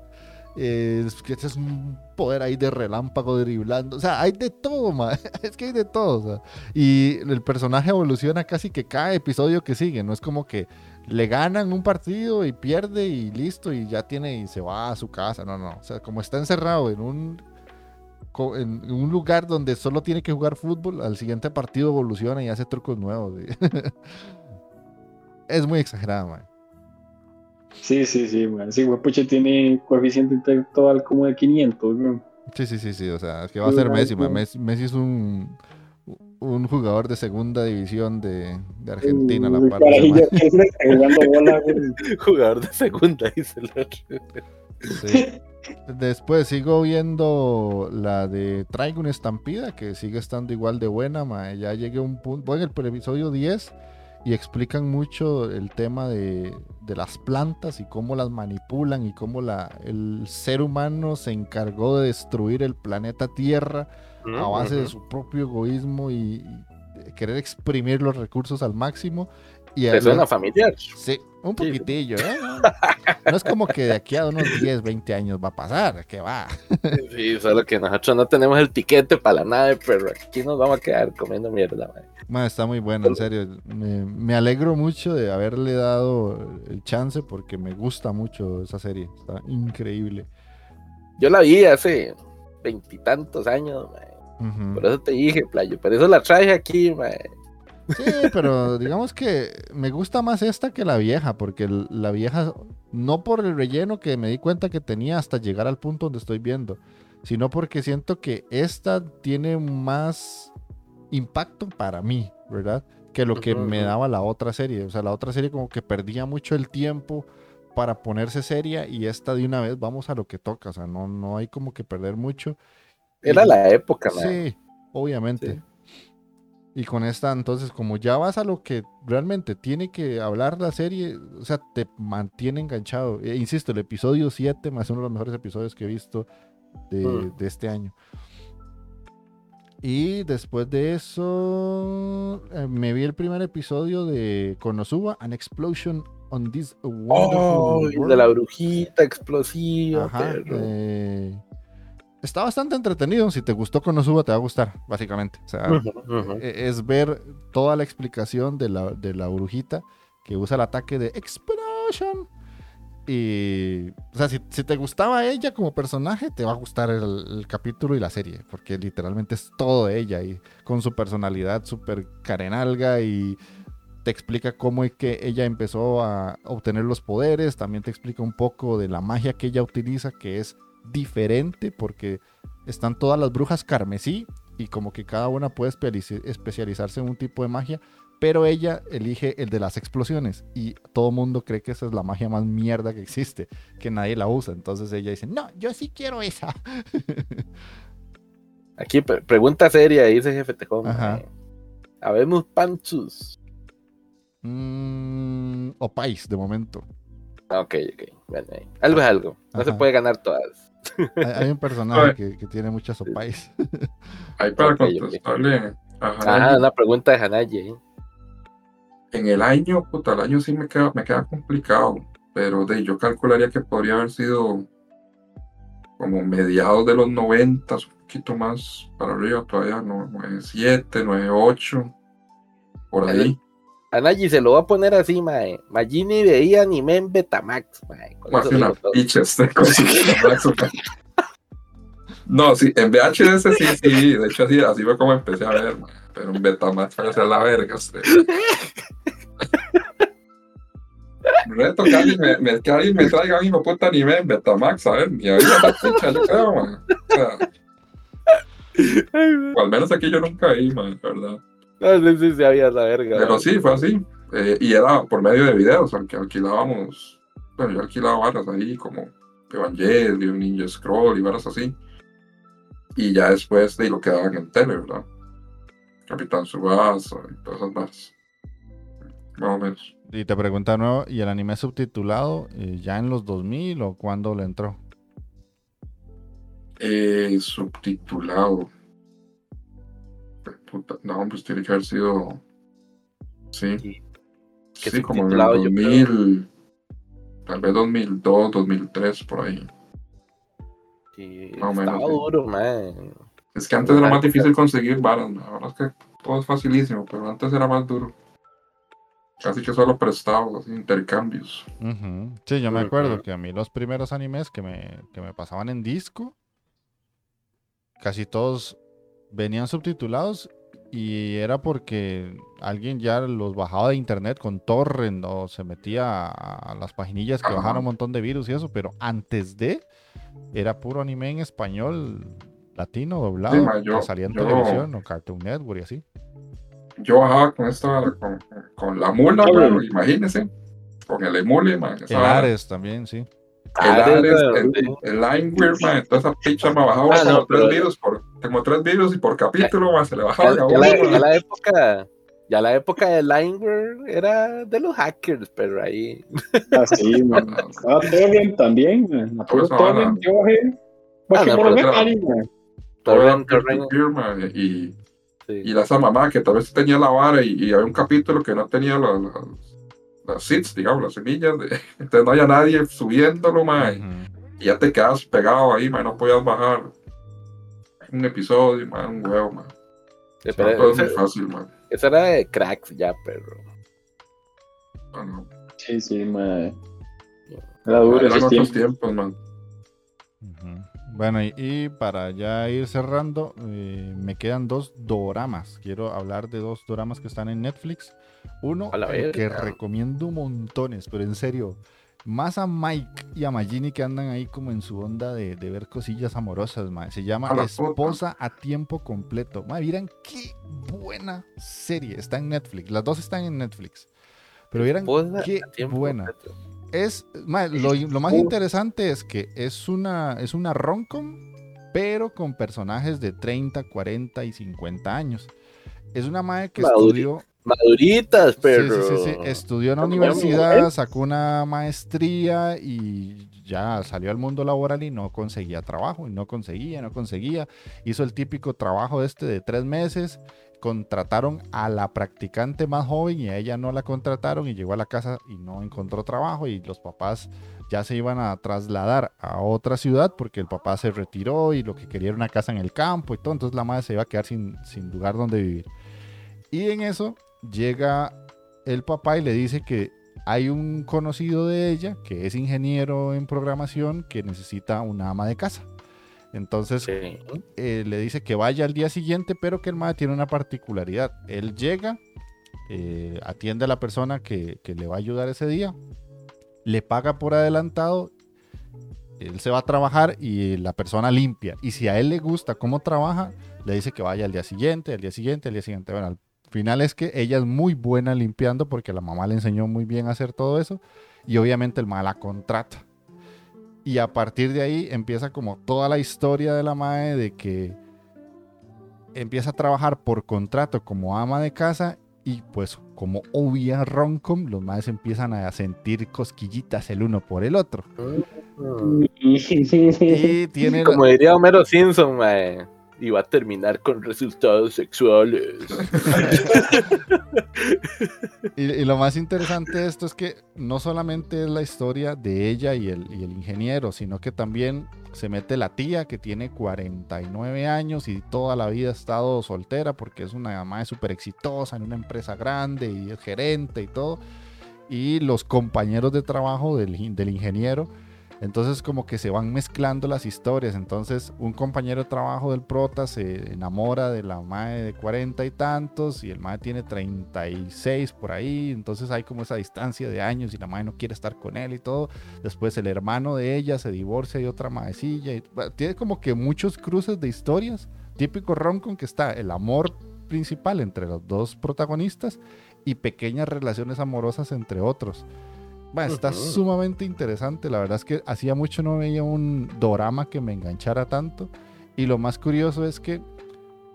eh, es que ese es un poder ahí de relámpago driblando. O sea, hay de todo. Es que hay de todo. o sea. Y el personaje evoluciona casi que cada episodio que sigue. No es como que le ganan un partido y pierde y listo y ya tiene y se va a su casa. No, no. O sea, como está encerrado en un en un lugar donde solo tiene que jugar fútbol, al siguiente partido evoluciona y hace trucos nuevos. ¿sí? es muy exagerado, man. Sí, sí, sí, man. Sí, Pucha tiene coeficiente intelectual como de 500, ¿no? Sí, sí, sí, sí. O sea, es que va a ser Messi, man. Messi, Messi es un, un jugador de segunda división de, de Argentina, la Un par jugando bola, güey. Jugador de segunda, dice el otro. Sí. Después sigo viendo la de Traigo una estampida, que sigue estando igual de buena, ma. Ya llegué a un punto, voy en el episodio 10 y explican mucho el tema de, de las plantas y cómo las manipulan y cómo la, el ser humano se encargó de destruir el planeta Tierra a base de su propio egoísmo y, y querer exprimir los recursos al máximo. Y ¿Te suena familiar? Sí, un poquitillo, ¿eh? No es como que de aquí a unos 10, 20 años va a pasar, que va. Sí, solo que nosotros no tenemos el tiquete para la nave, pero aquí nos vamos a quedar comiendo mierda, man. Ma, está muy bueno, en serio. Me, me alegro mucho de haberle dado el chance porque me gusta mucho esa serie. Está increíble. Yo la vi hace veintitantos años, man. Por eso te dije, playo. Por eso la traje aquí, man. Sí, pero digamos que me gusta más esta que la vieja, porque la vieja, no por el relleno que me di cuenta que tenía hasta llegar al punto donde estoy viendo, sino porque siento que esta tiene más impacto para mí, ¿verdad? Que lo que me daba la otra serie. O sea, la otra serie como que perdía mucho el tiempo para ponerse seria y esta de una vez vamos a lo que toca. O sea, no, no hay como que perder mucho. Era Y- la época, man. Sí, obviamente. Sí. Y con esta, entonces, como ya vas a lo que realmente tiene que hablar la serie, o sea, te mantiene enganchado. E insisto, el episodio 7 más uno de los mejores episodios que he visto de, Mm. de este año. Y después de eso, eh, me vi el primer episodio de Konosuba, An Explosion on This Wonderful Oh, World. de la brujita explosiva, Ajá, eh, está bastante entretenido. Si te gustó Konosuba, te va a gustar, básicamente. O sea, ujú. e- es ver toda la explicación de la, de la brujita que usa el ataque de Explosion. Y, o sea, si, si te gustaba ella como personaje, te va a gustar el, el capítulo y la serie, porque literalmente es todo de ella y con su personalidad súper carenalga y te explica cómo es que ella empezó a obtener los poderes, también te explica un poco de la magia que ella utiliza, que es diferente porque están todas las brujas carmesí y como que cada una puede especializ- especializarse en un tipo de magia, pero ella elige el de las explosiones y todo mundo cree que esa es la magia más mierda que existe, que nadie la usa. Entonces ella dice, no, yo sí quiero esa. Aquí, pre- pregunta seria, dice jefe Tejón. Mae. Habemos panchos. Mm, o Pais, de momento. Ah, Ok, ok. Bueno, algo es algo. No se puede ganar todas. Hay, hay un personaje que, que tiene muchas opais. Ahí para Ok, ok. contestarle a Ajá, Hanayi, una pregunta de Hanayi. ¿eh? en el año, puta, el año sí me queda, me queda complicado, pero de, yo calcularía que podría haber sido como mediados de los 90, un poquito más para arriba todavía, no, 97, 98, por ahí. Hanayi se lo va a poner así, mae. Magini veía anime en Betamax, mae. Una picha este No, sí, en VHS sí, sí, de hecho así, así fue como empecé a ver, man, pero en Betamax para hacer la verga. Usted. Reto que alguien me, me- que alguien me traiga un hijo de puta anime en Betamax, a ver, ni había esa picha, yo creo, man. O, sea, o al menos aquí yo nunca vi, man, la ¿verdad? No sé si sabía la verga. Pero sí, fue así. eh, y era por medio de videos, aunque alquilábamos, bueno, yo alquilaba varas ahí como Evangelion, Ninja Scroll y varas así. Y ya después de lo que daban en tele, ¿verdad? Capitán Subasa y todas esas varas. Más o menos. Y te pregunta de nuevo, ¿y el anime subtitulado eh, ya en los 2000 o cuándo le entró? Eh, subtitulado. Puta, no, pues tiene que haber sido. Sí. Sí. Que Sí, como en el subtitulado, yo creo. 2000. Tal vez 2002, 2003, por ahí. Y Más o menos, estaba sí. duro, mae. Es que antes era más difícil conseguir varas, ahora es que todo es facilísimo, pero antes era más duro. Casi que solo prestados, intercambios. Ujú. Sí, yo me acuerdo que a mí los primeros animes que me, que me pasaban en disco, casi todos venían subtitulados y era porque alguien ya los bajaba de internet con torrent o se metía a, las paginillas que Ajá. bajaban un montón de virus y eso, pero antes de era puro anime en español latino doblado ma, yo- que salía en yo- televisión o Cartoon Network y así. Yo bajaba con esta con, con la mula, mano, bueno. imagínese. Con el emule, man. El. Ares también, sí. El Lineware, man. Me bajaba Ah, como no, tres pero- virus por, como tres virus y por capítulo, man, se le Ya, bajaban a ya la, man. ya la época, ya la época de Lineware era de los hackers, pero ahí. Así, man. Ah, Torrent también, man. A puro esa vara. Torrent, yo bajé. Ah, Torrent, Torrent, peer-to-peer, man, y, sí. y la esa mamá que tal vez tenía la vara y, y había un capítulo que no tenía las, las seeds, digamos, las semillas. de- entonces no había nadie subiéndolo. Ujú. Y ya te quedas pegado ahí, man. No podías bajar un episodio, man, un huevo, man. Sí, todo es muy fácil, man. Eso era de cracks ya, pero. Bueno, Sí, sí, man. Era duro esos otros tiempos. tiempos, man. Bueno, y, y para ya ir cerrando, eh, me quedan dos doramas. Quiero hablar de dos doramas que están en Netflix. Uno A la el que recomiendo montones, pero en serio, más a Mike y a Magini que andan ahí como en su onda de, de ver cosillas amorosas. Se llama la Esposa a tiempo completo. Mae, miren qué buena serie. Está en Netflix. Las dos están en Netflix. Pero vieran Esposa qué buena. completo. es lo, lo más interesante es que es una es una romcom pero con personajes de 30, 40 y 50 años. Es una madre que Madurita. estudió Maduritas, sí, pero. sí, sí, sí, estudió en la universidad, sacó una maestría y ya salió al mundo laboral y no conseguía trabajo, y no conseguía, no conseguía. Hizo el típico trabajo este de tres meses, contrataron a la practicante más joven y a ella no la contrataron y llegó a la casa y no encontró trabajo y los papás ya se iban a trasladar a otra ciudad porque el papá se retiró y lo que quería era una casa en el campo y todo, entonces la madre se iba a quedar sin, sin lugar donde vivir. Y en eso llega el papá y le dice que hay un conocido de ella que es ingeniero en programación que necesita una ama de casa. Entonces Sí. eh, le dice que vaya al día siguiente, pero que el madre tiene una particularidad. Él llega, eh, atiende a la persona que, que le va a ayudar ese día, le paga por adelantado, él se va a trabajar y la persona limpia. Y si a él le gusta cómo trabaja, le dice que vaya al día siguiente, al día siguiente, al día siguiente. Bueno, al final es que ella es muy buena limpiando porque la mamá le enseñó muy bien a hacer todo eso y obviamente el mamá la contrata. Y a partir de ahí empieza como toda la historia de la madre de que empieza a trabajar por contrato como ama de casa y pues como obvia roncom, los madres empiezan a sentir cosquillitas el uno por el otro. Y tiene Como diría Homero Simpson, mae. Y va a terminar con resultados sexuales. Y, lo más interesante de esto es que no solamente es la historia de ella y el, y el ingeniero, sino que también se mete la tía que tiene 49 años y toda la vida ha estado soltera porque es una mamá súper exitosa en una empresa grande y es gerente y todo. Y los compañeros de trabajo del, del ingeniero. Entonces como que se van mezclando las historias. Entonces un compañero de trabajo del prota se enamora de la madre de 40 y tantos y el madre tiene 36 por ahí. Entonces hay como esa distancia de años y la madre no quiere estar con él y todo. Después el hermano de ella se divorcia y otra madrecilla. Y, bueno, tiene como que muchos cruces de historias. Típico rom con que está el amor principal entre los dos protagonistas y pequeñas relaciones amorosas entre otros. Bueno, está sumamente interesante. La verdad es que hacía mucho no veía un dorama que me enganchara tanto. Y lo más curioso es que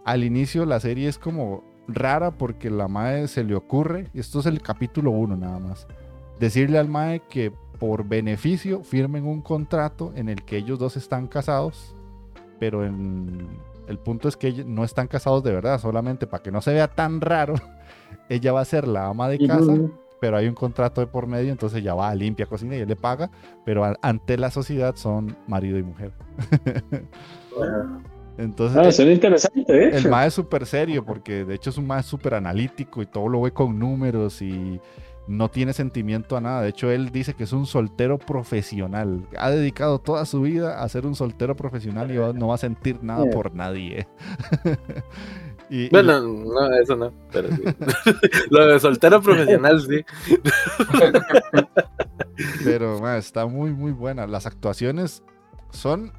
al inicio la serie es como rara porque la madre se le ocurre, y esto es el capítulo 1 nada más, decirle al mae que por beneficio firmen un contrato en el que ellos dos están casados, pero en- el punto es que ellos no están casados de verdad, solamente para que no se vea tan raro, ella va a ser la ama de casa pero hay un contrato de por medio, entonces ya va, limpia, cocina y él le paga, pero a- ante la sociedad son marido y mujer. entonces, Ah, suena interesante, ¿eh? el mae es súper serio porque de hecho es un mae súper analítico y todo lo ve con números y no tiene sentimiento a nada. De hecho, él dice que es un soltero profesional. Ha dedicado toda su vida a ser un soltero profesional y no va a sentir nada Yeah. por nadie. Y- y- Bueno, no, eso no. Pero sí. Lo de soltero profesional, sí. pero mae, está muy, muy buena. Las actuaciones son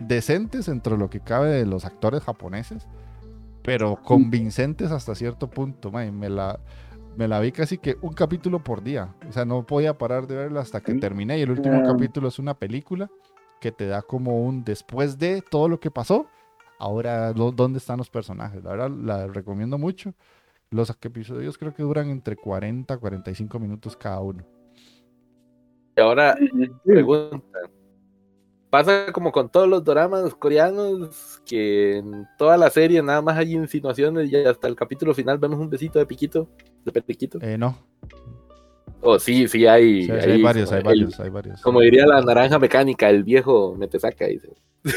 decentes entre lo que cabe de los actores japoneses, pero convincentes hasta cierto punto. mae. Me la, me la vi casi que un capítulo por día. O sea, no podía parar de verla hasta que Mm. terminé. Y el último Ah. capítulo es una película que te da como un después de todo lo que pasó. Ahora, lo- ¿dónde están los personajes? La verdad, la recomiendo mucho. Los episodios creo que duran entre 40 a 45 minutos cada uno. Y ahora, pregunta. Pasa como con todos los doramas coreanos, que en toda la serie nada más hay insinuaciones y hasta el capítulo final vemos un besito de piquito, de periquito. Eh, no, Oh, sí, sí hay. Sí, hay hay varios, hay el- varios, hay varios. como diría la naranja mecánica, el viejo me te saca, dice.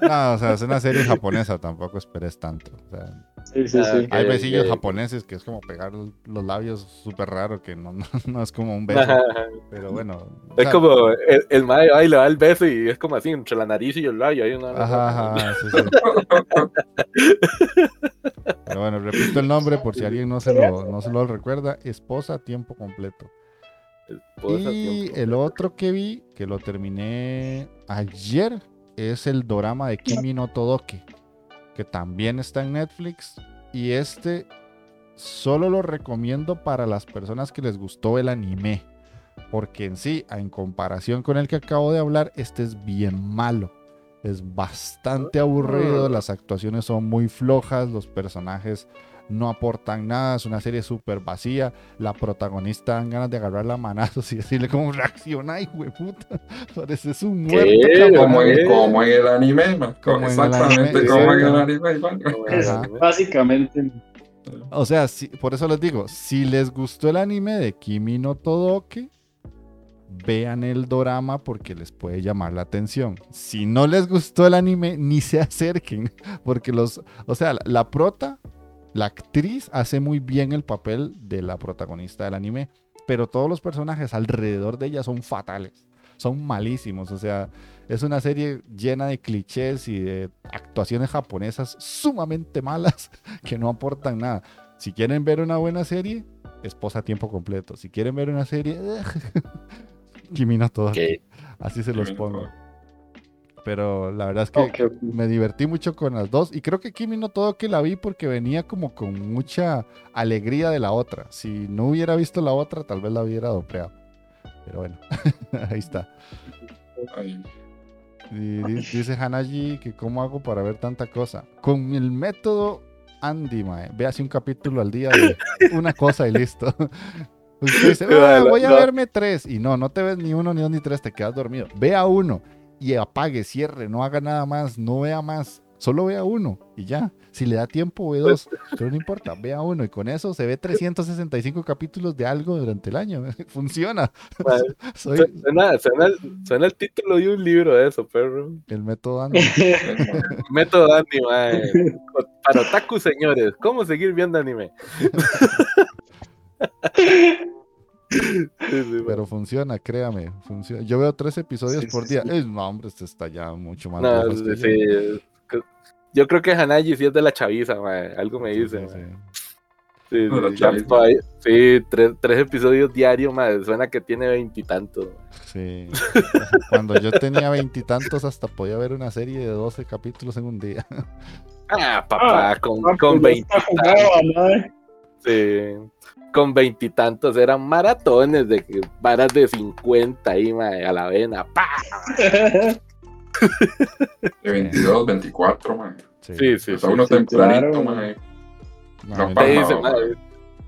No, o sea, es una serie japonesa, tampoco esperes tanto. O sea, Sí, sí, sí. hay besillos japoneses que es como pegar los labios súper raro, que no, no, no es como un beso, pero bueno. o Es sea, como el, el va y le da el beso y es como así, entre la nariz y el labio. Hay una, Ajá, ajá, sí, sí. Pero bueno, repito el nombre por si alguien no se lo, no se lo recuerda. Esposa a tiempo completo. Esposa, Y tiempo. el otro que vi, que lo terminé ayer, es el dorama de Kimi no Todoke, que también está en Netflix. Y este solo lo recomiendo para las personas que les gustó el anime. Porque en sí, en comparación con el que acabo de hablar, este es bien malo. Es bastante aburrido, las actuaciones son muy flojas, los personajes no aportan nada, es una serie súper vacía. La protagonista dan ganas de agarrar la manazos y decirle cómo reacciona, ay, puta. Pareces un muerto, Como en, como en el anime, man. Como en el Exactamente anime, como en el anime. Es básicamente. O sea, si- por eso les digo, si les gustó el anime de Kimi no Todoke, vean el dorama porque les puede llamar la atención. Si no les gustó el anime, ni se acerquen, porque los, o sea, la, la prota, la actriz hace muy bien el papel de la protagonista del anime, pero todos los personajes alrededor de ella son fatales, son malísimos, o sea, es una serie llena de clichés y de actuaciones japonesas sumamente malas que no aportan nada. Si quieren ver una buena serie, esposa a tiempo completo. Si quieren ver una serie, Kimi no todo. Ok. Así se los pongo. Pero la verdad es que Ok, ok. me divertí mucho con las dos. Y creo que Kimi no todo que la vi porque venía como con mucha alegría de la otra. Si no hubiera visto la otra, tal vez la hubiera dopeado. Pero bueno, ahí está. Ay, Y di- dice Hanaji que cómo hago para ver tanta cosa. Con el método Andy, mae. Ve así un capítulo al día de una cosa y listo. Usted dice, "Ah, voy a verme tres. Y no, no te ves ni uno, ni dos, ni tres, te quedas dormido. Vea uno y apague, cierre, no haga nada más, no vea más. Solo vea uno y ya. Si le da tiempo, ve dos. Pero no importa, vea uno. Y con eso se ve 365 capítulos de algo durante el año. Funciona. Soy Suena, suena, el- suena el título de un libro de eso, perro. el método Andy. Método Andy, mae. Para otaku, señores, ¿cómo seguir viendo anime? Sí. Pero funciona, créame. Funciona. Yo veo tres episodios Sí, por sí, día. sí. Eh, no, hombre, este está ya mucho más No, sí, yo. sí, es- Yo creo que Hanaji sí es de la chaviza, mae. Algo me Sí, dice, sí, ya tres, tres episodios diarios, mae. Suena que tiene veintitantos. Sí. Cuando yo tenía veintitantos, hasta podía ver una serie de 12 capítulos en un día. Ah, papá, con, Ah, con ya está veintitantos. madre. Sí. Con veintitantos eran maratones de que- varas de 50 ahí, mae, a la vena. ¡pa! De 22, 24, man. Sí. Sí, sí, Está sí. uno sí, tempranito, claro. man. No, No Te pasa. no. dice, no, mae,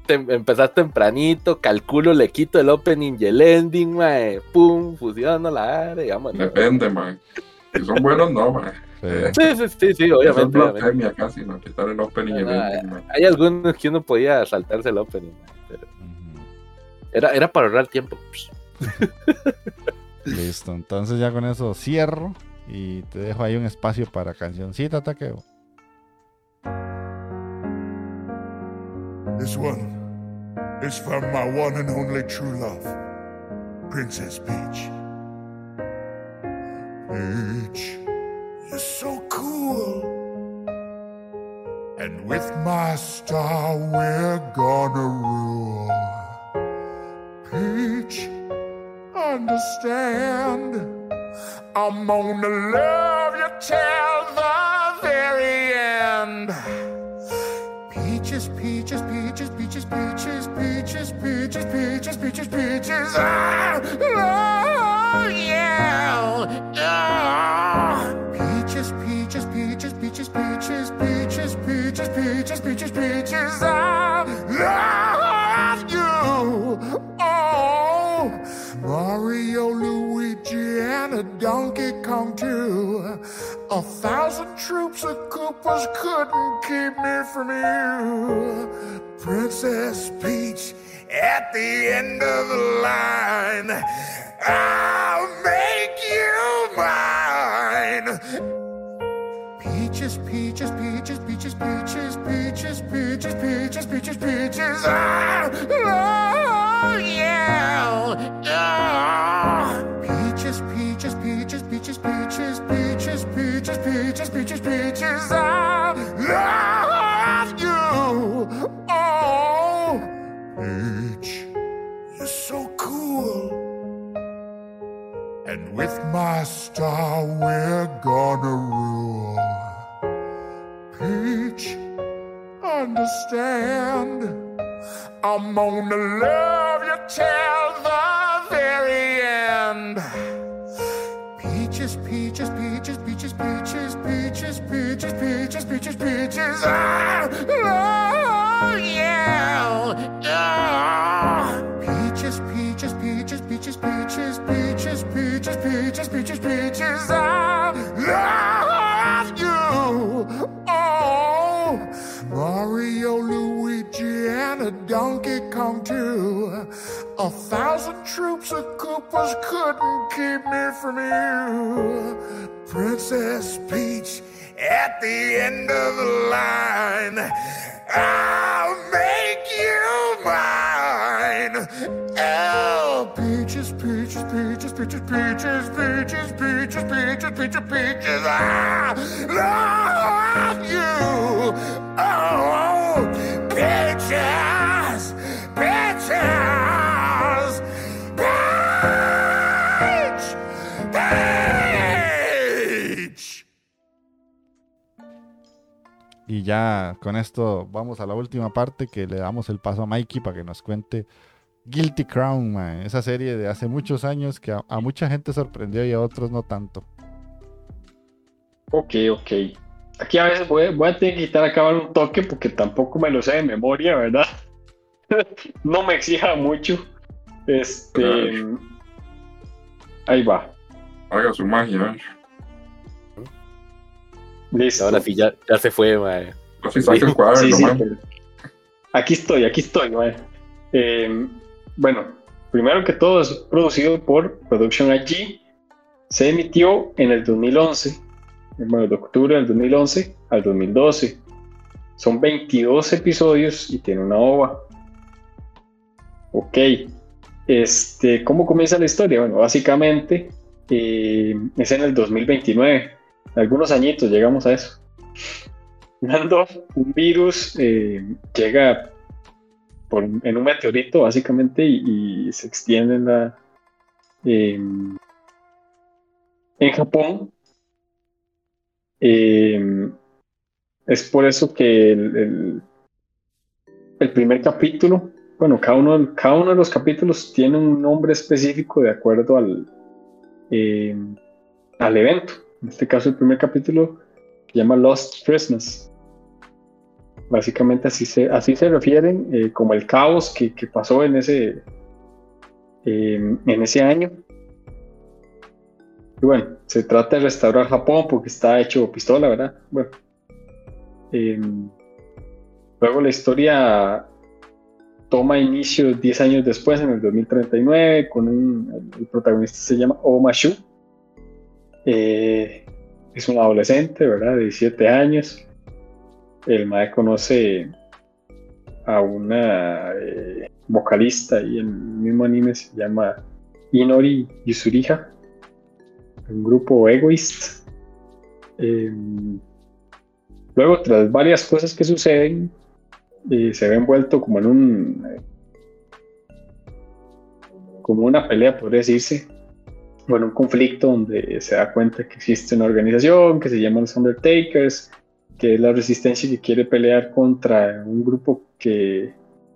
te- empezás tempranito, calculo, le quito el opening y el ending, mae, pum, fusiono la área, vámonos. Depende, man. Si son buenos, no, man. Sí. Sí, sí, sí, sí, es obviamente. obviamente. blasfemia casi, no quitar el opening y el Ah, ending, man. Hay algunos que uno podía saltarse el opening, Ujú. Era, era para ahorrar tiempo. Listo, entonces ya con eso cierro y te dejo ahí un espacio para cancioncita, Takeo. This one is from my one and only true love, Princess Peach. Peach, you're so cool. And with my star, we're gonna rule. Peach, understand. I'm gonna love you till the very end. Peaches, peaches, peaches, peaches, peaches, peaches, peaches, peaches, peaches, peaches. Ah, oh, yeah. Ah. Peaches, peaches, peaches, peaches, peaches, peaches, peaches, peaches, peaches, peaches. Love a Donkey Kong too. A thousand troops of Koopas couldn't keep me from you. Princess Peach at the end of the line. I'll make you mine. Peaches, peaches, peaches, peaches, peaches, peaches, peaches, peaches, peaches, peaches. Ah, oh, yeah. Ah. I love you. Oh, Peach, you're so cool. And with my star, we're gonna rule. Peach, understand. I'm gonna love you till the very end. Peaches, peaches, peaches, peaches, peaches, peaches, peaches, peaches. Ah, oh, yeah. Ah. Peaches, peaches, peaches, peaches, peaches, peaches, peaches, peaches, peaches, peaches. I love you. Oh, Mario, Luigi, and a Donkey Kong too. A thousand troops of Koopas couldn't keep me from you. Princess Peach at the end of the line. I'll make you mine. Oh, peaches, peaches, peaches, peaches, peaches, peaches, peaches, peaches, peaches, peaches. I love you. Oh, peaches, peaches, Y ya con esto vamos a la última parte que le damos el paso a Mikey para que nos cuente Guilty Crown, mae, esa serie de hace muchos años que a, a mucha gente sorprendió y a otros no tanto. Ok, ok. Aquí a veces voy, voy a tener que quitar acá un toque porque tampoco me lo sé de memoria, ¿verdad? no me exija mucho. Este. Ahí va. Haga su magia. Listo. Ahora sí, ya, ya se fue, mae. Sí, pero- Aquí estoy, aquí estoy, mae. Eh, bueno, primero que todo es producido por Production IG. Se emitió en el 2011, bueno, de octubre del 2011 al 2012. Son 22 episodios y tiene una ova. Ok. Este, ¿Cómo comienza la historia? Bueno, básicamente eh, es en el 2029. Algunos añitos llegamos a eso. Cuando un virus eh, llega por- en un meteorito, básicamente, y, se extiende en la. em, en Japón. Em, es por eso que el, el- el primer capítulo, bueno, cada uno, cada uno de los capítulos tiene un nombre específico de acuerdo al, em, al evento. En este caso, el primer capítulo se llama Lost Christmas. Básicamente así se, así se refieren eh, como el caos que, que pasó en ese, eh, en ese año. Y bueno, se trata de restaurar Japón porque está hecho pistola, ¿verdad? Bueno. em, luego la historia toma inicio 10 años después, en el 2039, con un, el protagonista se llama Oma Shu. Eh, es un adolescente, ¿verdad? De 17 años. El mae conoce a una eh, vocalista y el mismo anime se llama Inori Yusuriha, un grupo egoist. Eh, luego, tras varias cosas que suceden, se ve envuelto como en un. como una pelea, podría decirse. Bueno, un conflicto donde se da cuenta que existe una organización que se llama los Undertakers, que es la resistencia que quiere pelear contra un grupo que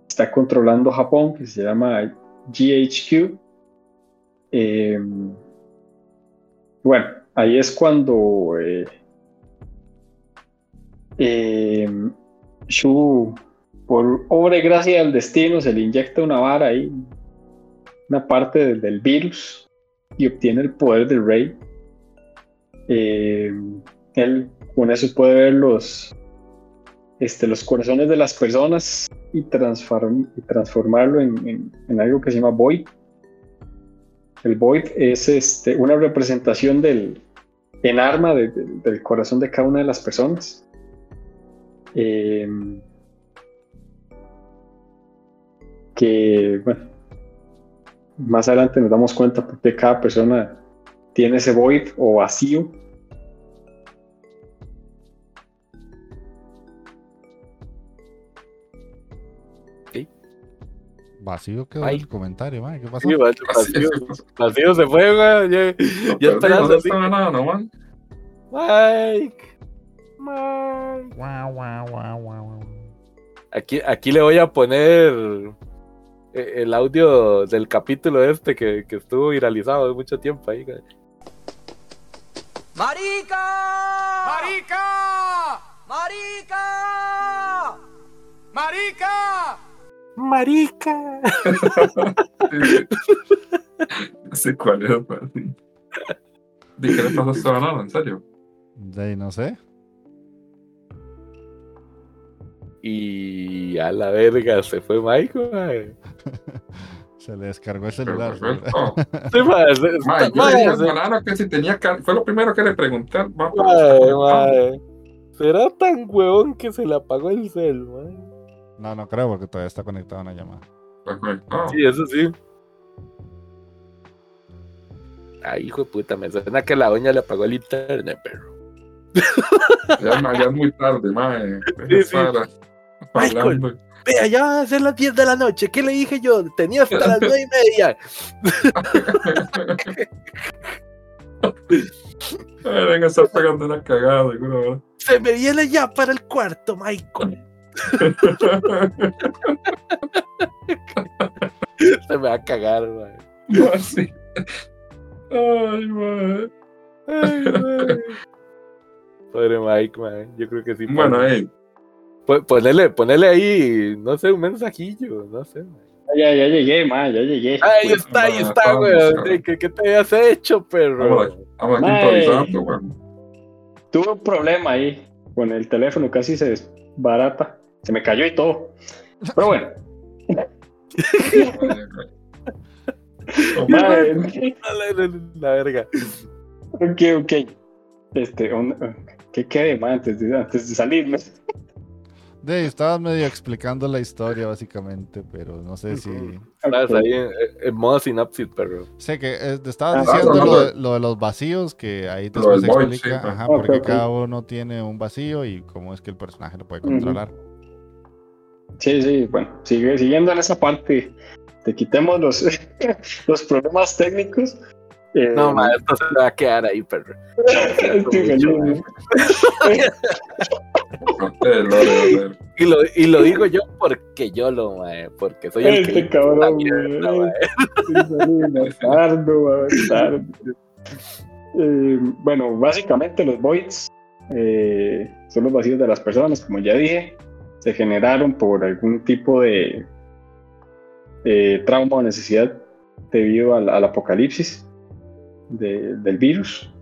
está controlando Japón, que se llama GHQ. Eh, bueno, ahí es cuando eh, eh, Shu, por obra y gracia del destino, se le inyecta una vara ahí, una parte del virus, y obtiene el poder del rey. Eh, él con eso puede ver los, este, los corazones de las personas y, transform- y transformarlo en, en- algo que se llama Void. El Void es este, una representación del, en arma de- de- del corazón de cada una de las personas. Eh, que, bueno, más adelante nos damos cuenta por qué cada persona tiene ese void o vacío. Vacío quedó Ay. el comentario, mae. ¿Qué pasó? Sí, vacío, vacío se fue, güey. Ya, perdimos así. esta banana, man. Mike. Mike. Guau, guau, guau, guau. Aquí, aquí le voy a poner el audio del capítulo este que, que estuvo viralizado de mucho tiempo ahí. ¡Marica! ¡Marica! ¡Marica! ¡Marica! Marica. No sé cuál es. ¿De qué le pasó a banana? ¿En serio? De ahí no sé. Y a la verga se fue Mike, güey. Se le descargó el celular. perfecto. Sí, se- yo que si tenía Fue lo primero que le pregunté conectado. Será tan huevón que se le apagó el cel. No, no creo porque todavía está conectada una llamada. Conectado. Sí, eso sí. Ay, hijo de puta, me suena que la doña le apagó el internet, perro. Ya, ma- ya es muy tarde. Sí, sí. Hablando. Vea, ya van a ser las 10 de la noche. ¿Qué le dije yo? Tenía hasta las 9 y media. Venga, está pegando una cagada, ¿verdad? Se me viene ya para el cuarto, Michael. Se me va a cagar, mae. No, sí. Ay, mae. Ay, mae. Pobre Mike, mae. Yo creo que sí. Bueno, pon- ponele, ponele ahí, no sé, un mensajillo, no sé. mae. Ya, ya llegué, ma, ya llegué. Ahí está, ahí está, güey. ¿Qué, ¿Qué te habías hecho, perro? Vamos aquí improvisando, weón. Tuve un problema ahí con el teléfono, casi se desbarata. Se me cayó y todo. Pero bueno. Mae, Dale, La verga. ok, ok. Este, un- ¿qué quede, ma, antes de, antes de salirme? De ahí estabas medio explicando la historia, básicamente, pero no sé si. Estás ahí en, en modo sinapsis, perro. Sé que eh, te estabas Ah, diciendo no, lo, no, de, lo de los vacíos, que ahí Lo después explica sí, ajá, porque cada uno tiene un vacío y cómo es que el personaje lo puede controlar. Sí, sí, bueno, sigue, siguiendo en esa parte, te quitemos los, los problemas técnicos. Eh, No, ma, esto se va a quedar ahí, perro. Eh. Y lo, y lo digo yo porque yo lo, mae, porque soy el que Este cabrón, mierda, feliz, bastardo, güey, bastardo. Eh, bueno, básicamente los voids eh, son los vacíos de las personas, como ya dije, se generaron por algún tipo de eh, trauma o necesidad debido al, al apocalipsis. De- del virus.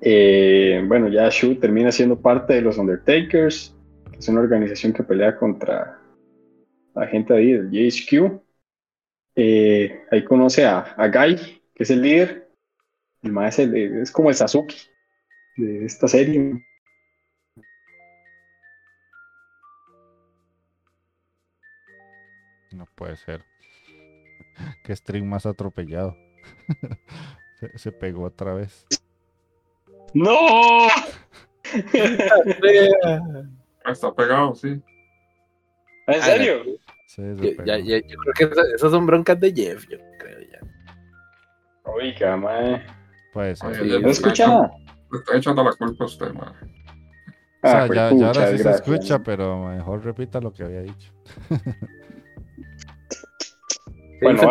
Eh, bueno, ya Shu termina siendo parte de los Undertakers, que es una organización que pelea contra la gente ahí del GHQ. Eh, ahí conoce a, a Guy, que es el líder. El más es, el- es como el Sasuke de esta serie. No puede ser. Qué stream más atropellado. se, se pegó otra vez. ¡No! Está pegado, sí. ¿En serio? Sí, se Yo, pegó. ya- ya- yo creo que esa- esas son broncas de Jeff, yo creo ya. Oiga, mae. Puede ser. Oye, Sí, le ¿No escucha nada? Le estoy echando la culpa a usted, man. O sea, Ah, pues, ya, ahora sí se escucha, pero mejor repita lo que había dicho. Bueno, Se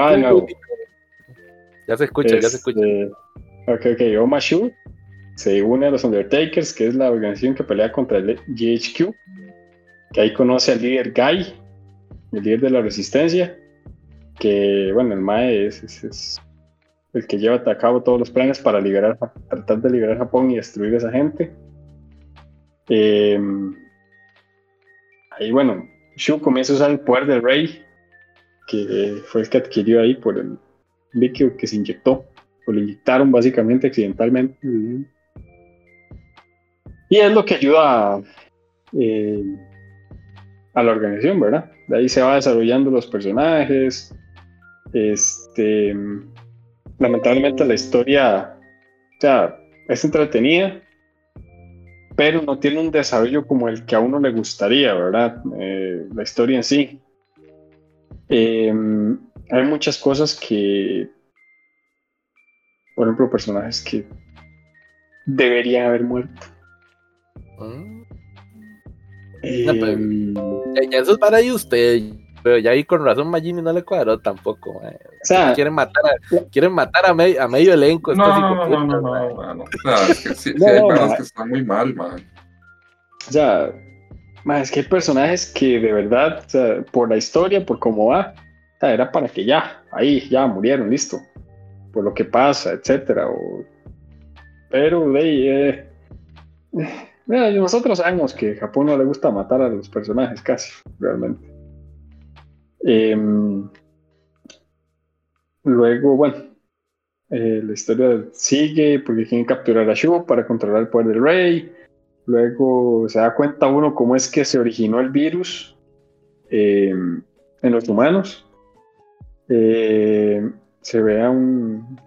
Ya se escucha, ya se escucha. Este, Ok, ok. Oma Shu se une a los Undertakers, que es la organización que pelea contra el GHQ. Que ahí conoce al líder Guy, el líder de la resistencia. Que, bueno, el Mae es, el que lleva a cabo todos los planes para liberar, tratar de liberar Japón y destruir a esa gente. Eh, ahí, bueno, Shu comienza a usar el poder del rey, que fue el que adquirió ahí por el líquido que se inyectó, o le inyectaron básicamente accidentalmente. Y es lo que ayuda a, eh, a la organización, ¿verdad? De ahí se va desarrollando los personajes. Este, lamentablemente la historia, o es entretenida, pero no tiene un desarrollo como el que a uno le gustaría, ¿verdad? Eh, la historia en sí. Eh, hay muchas cosas que, por ejemplo, personajes que deberían haber muerto. Mm. Eh, pero- Ya, eso es para ahí usted. Pero ya ahí con razón Magini no le cuadró tampoco. mae. o sea, Quieren matar a, quieren matar a, me- a medio elenco. No, no, no, no, no, no. O es que sí, hay ma. que están muy mal, man. o sea, es que hay personajes que de verdad, o sea, por la historia, por cómo va, o era para que ya, ahí, ya murieron, listo. Por lo que pasa, etcétera. Pero de ahí, eh, mira, nosotros sabemos que Japón no le gusta matar a los personajes casi, realmente. Em, luego, bueno, eh, la historia sigue porque quieren capturar a Shu para controlar el poder del rey. Luego se da cuenta uno cómo es que se originó el virus eh, en los humanos. Eh, se vea un,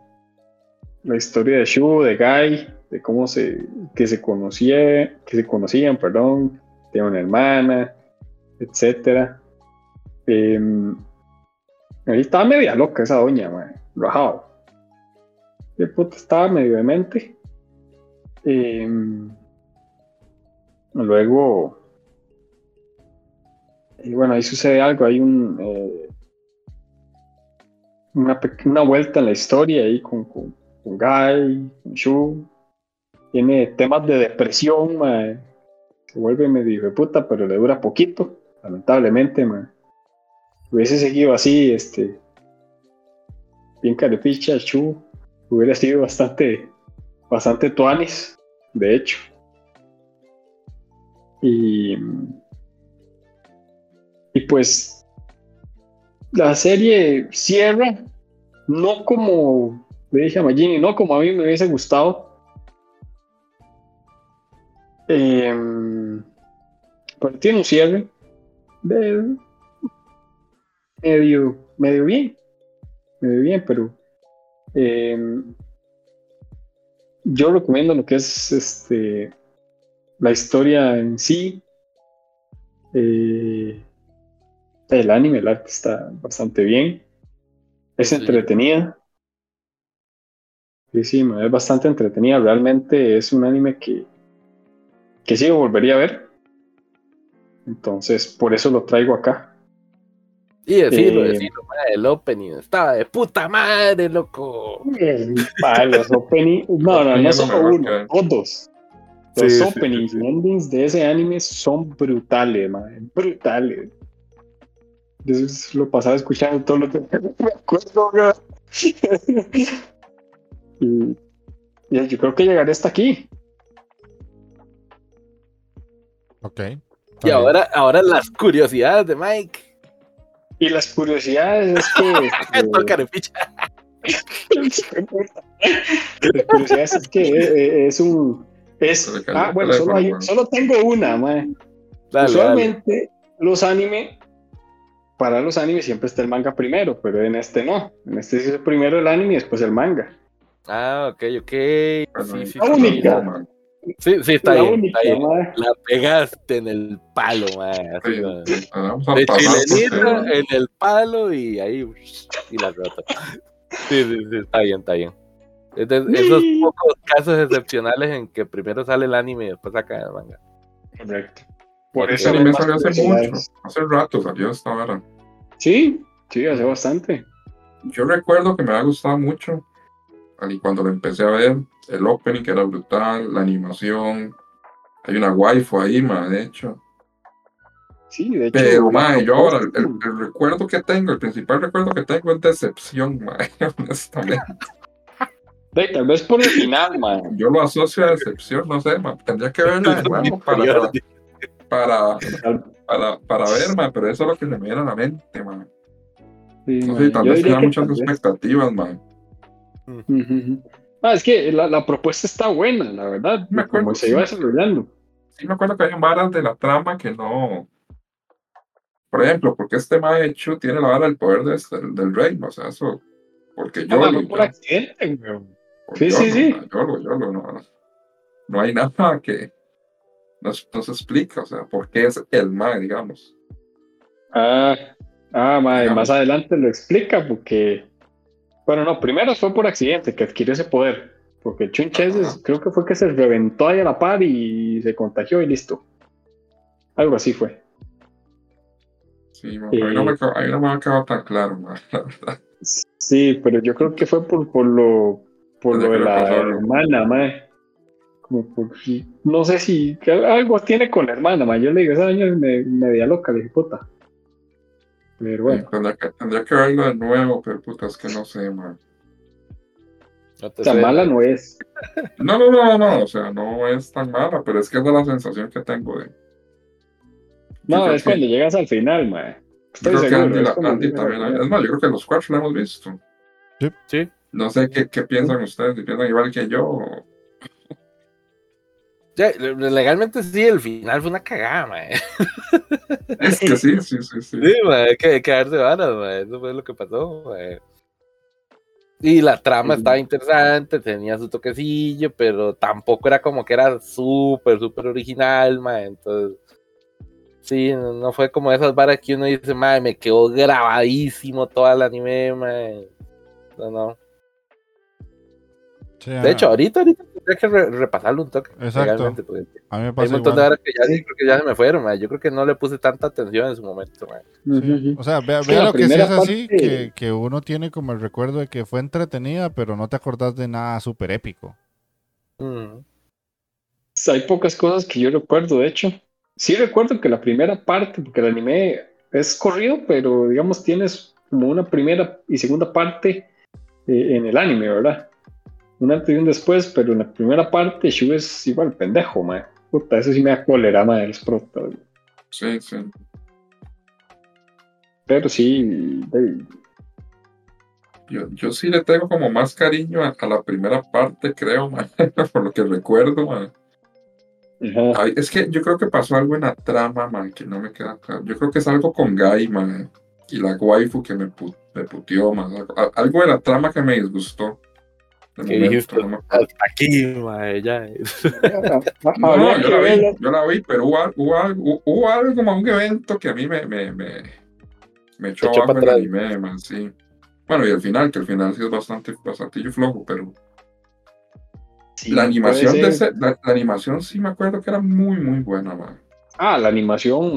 la historia de Shu, de Guy, de cómo se, que se conocía, que se conocían, perdón, de una hermana, etcétera. Eh, ahí estaba media loca esa doña, man, rajado. De puta estaba medio demente. Eh, luego, y bueno, ahí sucede algo, hay un eh, una, una vuelta en la historia ahí con, con, con Guy, con Shu. Tiene temas de depresión, se vuelve medio de puta, pero le dura poquito, lamentablemente, mae. Hubiese seguido así, este, bien carepicha, Shu, hubiera sido bastante, bastante tuanis, de hecho. Y, y pues la serie cierra, no como le dije a Magini, no como a mí me hubiese gustado. Pero tiene un cierre de medio, medio bien, medio bien, pero em, yo recomiendo lo que es este la historia en sí. Eh, el anime, el arte está bastante bien. Es Sí. entretenida. Sí, sí, es bastante entretenida. Realmente es un anime que, que sí volvería a ver. Entonces, por eso lo traigo acá. Y decirlo, Eh, decirlo, mae, el opening estaba de puta madre, loco. Pa, los opening, no, no, no solo uno, todos. Los Sí, openings sí, y endings de ese anime son brutales, man, brutales. Yo lo pasaba escuchando todo lo que me acuerdo, güey. Y, y yo creo que llegaré hasta aquí. Ok. Y ahora, ahora las curiosidades de Mike. Y las curiosidades es que. este, las curiosidades es que eh, eh, es un. Es, ah, bueno, solo, hay- solo tengo una, dale. Usualmente los anime, para los animes siempre está el manga primero, pero en este no. En este sí es primero el anime y después el manga. Ah, ok, ok. Sí, sí, La sí, única. sí. man. Sí, sí, está la bien, única, está bien. mae. La pegaste en el palo, mae, así, Sí, mae. sí, vamos a De porque- en el palo y ahí y la rota. Sí, sí, sí, está bien, está bien. Esos pocos casos excepcionales en que primero sale el anime y después saca el manga. Correcto. Por eso Ese anime salió hace mucho, hace rato salió esta hora. Sí, sí, hace bastante. Yo recuerdo que me ha gustado mucho y cuando lo empecé a ver, el opening que era brutal, la animación, hay una waifu ahí, ma, de hecho. Sí, de hecho. Pero, ma, yo ahora, el, el recuerdo que tengo, el principal recuerdo que tengo es decepción, ma, honestamente. De- tal vez por el final, man. Yo lo asocio a decepción, no sé, ma, tendría que verla de nuevo para, para, para, para ver, ma, pero eso es lo que se me viene a la mente, ma. Sí, No man. sé, tal Yo vez que muchas tal vez. expectativas, ma. Ujú, ujú. Ah, es que la, la propuesta está buena, la verdad. Me acuerdo, como se iba desarrollando. sí me acuerdo que hay varas de la trama que no. Por ejemplo, porque este Maechu tiene la vara del poder de este- del reino, o sea, eso. Porque yo Ah, no por accidente, weón. sí, sí, sí. Yo lo, yo lo, no, no hay nada que. No, no se explica, o sea, por qué es el Mae, digamos. Ah, ah mae, Digamos. más adelante lo explica porque. Bueno, no, primero fue por accidente que adquirió ese poder. Porque el Chunches creo que fue que se reventó ahí a la par y se contagió y listo. Algo así fue. Sí, ma, a mí no me, mí no me ha quedado tan claro, la verdad. Sí, pero yo creo que fue por, por lo por lo de la pasó hermana, mae. Como por, no sé si algo tiene con la hermana, mae. Yo le digo, esa niña es me- media loca, le dije, puta. Pero bueno, Tendría, que, tendría que verlo de nuevo, pero puta, es que no sé, ma. No tan sé. mala no es. No, no, no, no, o sea, no es tan mala, pero es que es de la sensación que tengo de. No, es que- cuando llegas al final. Yo Estoy creo que seguro. Andy, es la- también. Es más, yo creo que los cuatro lo hemos visto. Sí. No sé qué, qué piensan ustedes, si piensan igual que yo. o- Ya, legalmente sí, el final fue una cagada, mae. Es que sí, sí, sí, sí. Sí, hay que, que darse varas, mae. Eso fue lo que pasó, mae. Y la trama Sí. estaba interesante, tenía su toquecillo, pero tampoco era como que era súper, súper original, mae. Entonces, sí, no, no fue como esas varas que uno dice, mae, me quedó grabadísimo todo el anime, mae. No, no. Sí, De hecho, ahorita, ahorita tendría que re- repasarlo un toque. Exacto. a mí me hay pasa un montón de igual. varas que ya, sí, creo que ya se me fueron, mae. Yo creo que no le puse tanta atención en su momento. O sea, vea, vea lo que sí es así, parte- que, que uno tiene como el recuerdo de que fue entretenida, pero no te acordás de nada súper épico. Mm. Hay pocas cosas que yo recuerdo, de hecho. Sí recuerdo que la primera parte, porque el anime es corrido, pero digamos tienes como una primera y segunda parte eh, en el anime, ¿verdad? Un antes y un después, pero en la primera parte Shu es igual pendejo, mae. Puta, eso sí me da cólera, mae, los protas. Sí, sí. Pero sí, Yo, yo sí le tengo como más cariño a, a la primera parte, creo, ma, por lo que recuerdo. ma. ajá. Ay, es que yo creo que pasó algo en la trama, man, que no me queda claro. Yo creo que es algo con Gai, man, y la waifu que me, pu- me puteó, man. Al- Algo de la trama que me disgustó. De no. Hasta aquí, mae, ya. No, Habría yo la vi, yo la vi, pero hubo, hubo, algo- hubo algo como un evento que a mí me, me, me, me echó Echó abajo para el atrás. anime, man, sí. Bueno, y el final, que el final sí es bastante, bastante flojo, pero Sí, la animación de ese, la, la animación sí me acuerdo que era muy, muy buena, man. Ah, la animación,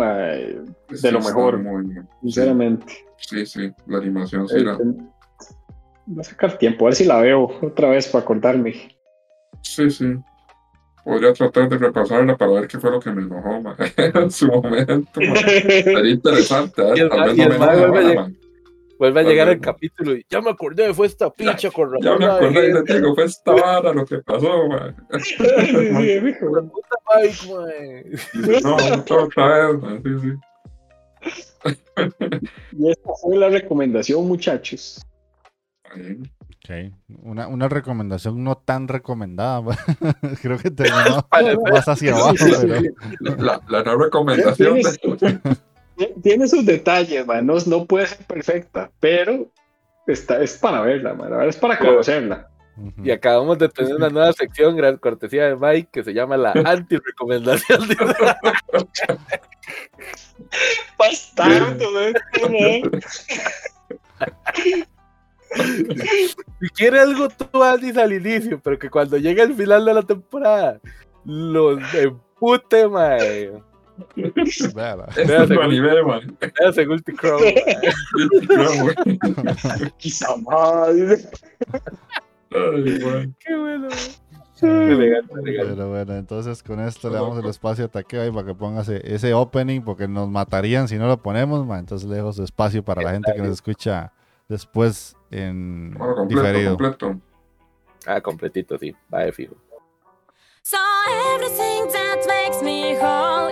Sí, lo mejor. muy, sinceramente. Sí, sí, la animación sí Eh, era. Voy a sacar tiempo, a ver si la veo otra vez para acordarme. Sí, sí. Podría tratar de repasarla para ver qué fue lo que me enojó, man, en su momento. Sería interesante, ¿eh? Y tal vez y no me vuelve a ahora, lleg- man. Vuelve a Tal llegar el capítulo y ya me acordé, fue esta pincha con Ya me acordé, dejé". le digo, fue esta vara lo que pasó, man. Sí, puta Mike, no, otra otra vez, man. Sí, sí. Y esta fue la recomendación, muchachos. Ahí. Ok. Una, una recomendación no tan recomendada. Creo que terminó Vale, más hacia abajo, pero La, la no recomendación de... Tiene sus detalles, man. No, no puede ser perfecta, pero está, es para verla, man. La verdad es para conocerla. Y acabamos de tener una nueva sección, gran cortesía de Mike, que se llama la anti-recomendación. Bastardo, si quiere algo, tú Andy al inicio, pero que cuando llegue el final de la temporada, los empute, mae. Véala. Este es tu anime, man. Ese Guilty Crow, mae. No, güey. Quizá más. Qué bueno. Elegante, elegante. Pero bueno, entonces con esto le damos el espacio a Takeo ahí para que ponga ese, opening, porque nos matarían si no lo ponemos, ma. entonces le dejo su espacio para la gente que nos escucha después en Bueno, completo, diferido. completo. Ah, completito, sí. Va de fijo. So everything that makes me whole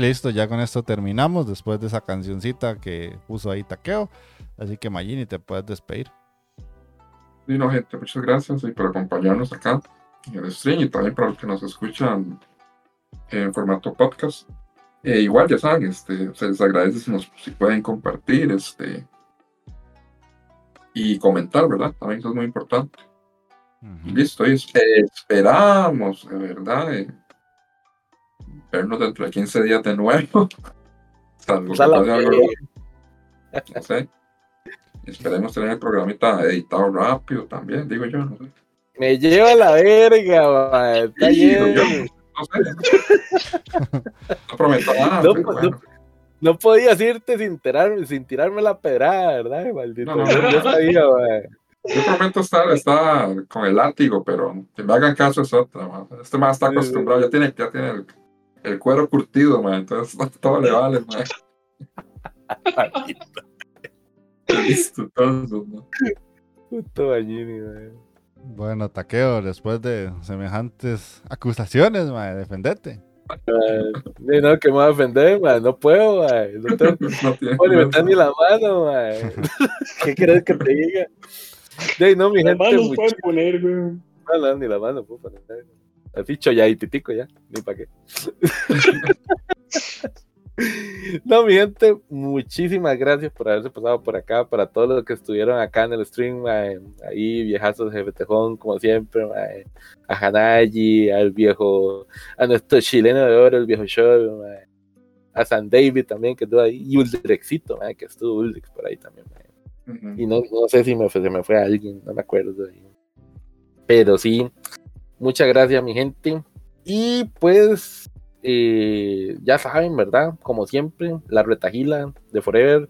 Y listo, ya con esto terminamos después de esa cancioncita que puso ahí Taqueo. Así que Magini, te puedes despedir. Y no, gente, muchas gracias y por acompañarnos acá en el stream y también para los que nos escuchan en formato podcast. Eh, igual, ya saben, este, se les agradece si, nos, si pueden compartir este, y comentar, ¿verdad? También eso es muy importante. Listo, y eh, esperamos, de verdad, eh, vernos dentro de 15 días de nuevo. Salvo que algo, no sé. Esperemos tener el programita editado rápido también, digo yo, no sé. Me lleva la verga, mae, está Sí, lleno. yo- No sé. No prometo nada. No, no, bueno. No podías irte sin tirarme, sin tirarme la pedrada, ¿verdad? Maldito. No, no, yo, no. sabía. Yo prometo estar, estar con el látigo, pero que me hagan caso es otra. man. Este más está acostumbrado, ya tiene, ya tiene el, el cuero curtido, man, entonces todo le vale. Man. Listo, entonces, ¿no? Puto Bañini, mae. Bueno, Taqueo, después de semejantes acusaciones, mae, defendete. Sí, no, que me voy a defender, mae. No puedo, mae. No tengo No puedo meter ni la mano, mae. ¿Qué quieres que te diga? No, mi Las gente, manos mucho- pueden poner, güey. no, no, ni la mano, puedo poner. Así titico ya, ni para qué. No, mi gente, muchísimas gracias por haberse pasado por acá, para todos los que estuvieron acá en el stream, mae, ahí viejazos de Tejón, como siempre, mae, a Hanayi, al viejo, a nuestro chileno de oro, el viejo show, mae, a San David también, que estuvo ahí, y Uldrexito, que estuvo Uldrex por ahí también, mae. Ujú. Y no, no sé si me fue, se me fue alguien, no me acuerdo. Pero sí, muchas gracias, mi gente. Y pues, eh, ya saben, ¿verdad? Como siempre, la retajila de Forever.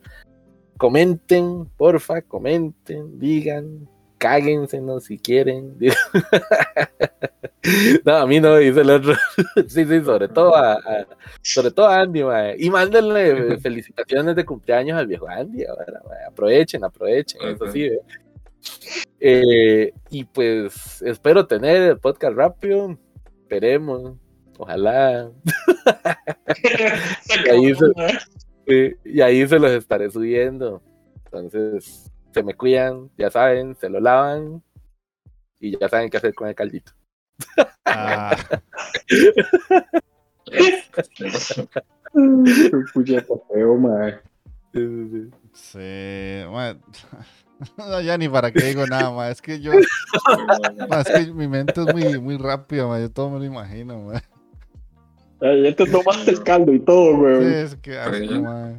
Comenten, porfa, comenten, digan, cáguensenos si quieren. no, a mí no, dice el otro. sí, sí, sobre todo a, a- sobre todo a Andy, mae. y mándenle felicitaciones de cumpleaños al viejo Andy. ahora, mae. Aprovechen, aprovechen, eso sí. ¿eh? Eh, y pues espero tener el podcast rápido. Esperemos, ojalá. Y ahí se- Sí, y ahí se los estaré subiendo. Entonces, se me cuidan, ya saben, se lo lavan y ya saben qué hacer con el caldito. Ah. Sí, mae. No, ya ni para qué digo nada, mae. Es que yo, es que mi mente es muy, muy rápida, mae. Yo todo me lo imagino. Ay, Ya te tomaste el caldo y todo, Sí, güey. es que asco, mae.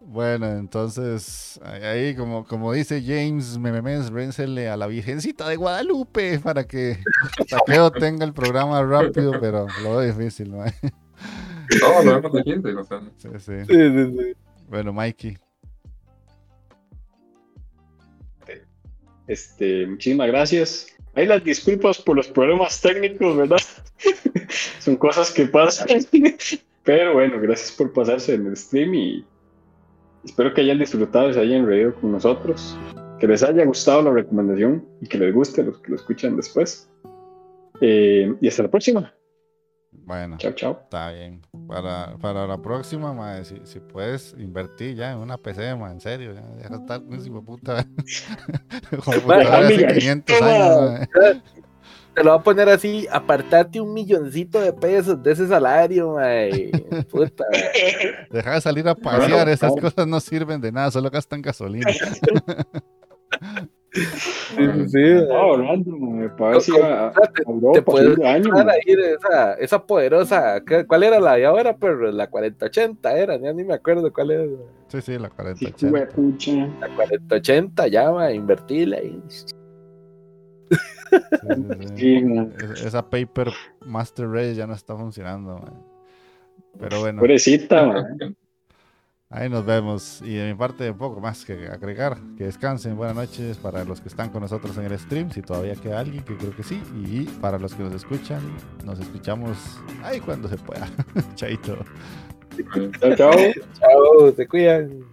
Bueno, entonces, ahí- como, como dice James Mememes, rénsele a la Virgencita de Guadalupe para que Taqueo tenga el programa rápido, pero lo veo difícil, mae. No, lo hemos difícil, o sea, Sí, sí. Sí, sí, sí. Bueno, Mikey. Este, muchísimas gracias. Hay las disculpas por los problemas técnicos, ¿verdad? Son cosas que pasan. Pero bueno, gracias por pasarse en el stream y espero que hayan disfrutado y se hayan reído con nosotros. Que les haya gustado la recomendación y que les guste los que lo escuchan después. Eh, y hasta la próxima. Bueno, Chao, chao. está bien. Para, para la próxima, mae, si, si puedes invertir ya en una PC, mae, en serio, ya deja de estar con ese puta. computadora hace amiga, 500 toma. años, mae. Te lo voy a poner así, apartate un milloncito de pesos de ese salario, mae. Puta. Deja de salir a pasear, esas cosas no sirven de nada, solo gastan gasolina. Sí, sí, sí. Estaba hablando, para ver si iba a Te- Europa te puedes fin de año. comprar mae. ahí de esa, esa poderosa, ¿qué- ¿cuál era la de ahora? Pero la 4080 era, ya ni me acuerdo cuál era. Sí, sí, la Sí, 4080. güey, pucha. La 4080 ya, va, invertirla ahí. Sí, sí, sí. Sí. Es- Esa Paper Master Race ya no está funcionando. mae. Pero bueno, Pobrecita, mae. Ahí nos vemos. Y de mi parte, un poco más que agregar. Que descansen. Buenas noches para los que están con nosotros en el stream. Si todavía queda alguien, que creo que sí. Y para los que nos escuchan, nos escuchamos ahí cuando se pueda. Chaito. Chao, chao. Chao, se cuidan.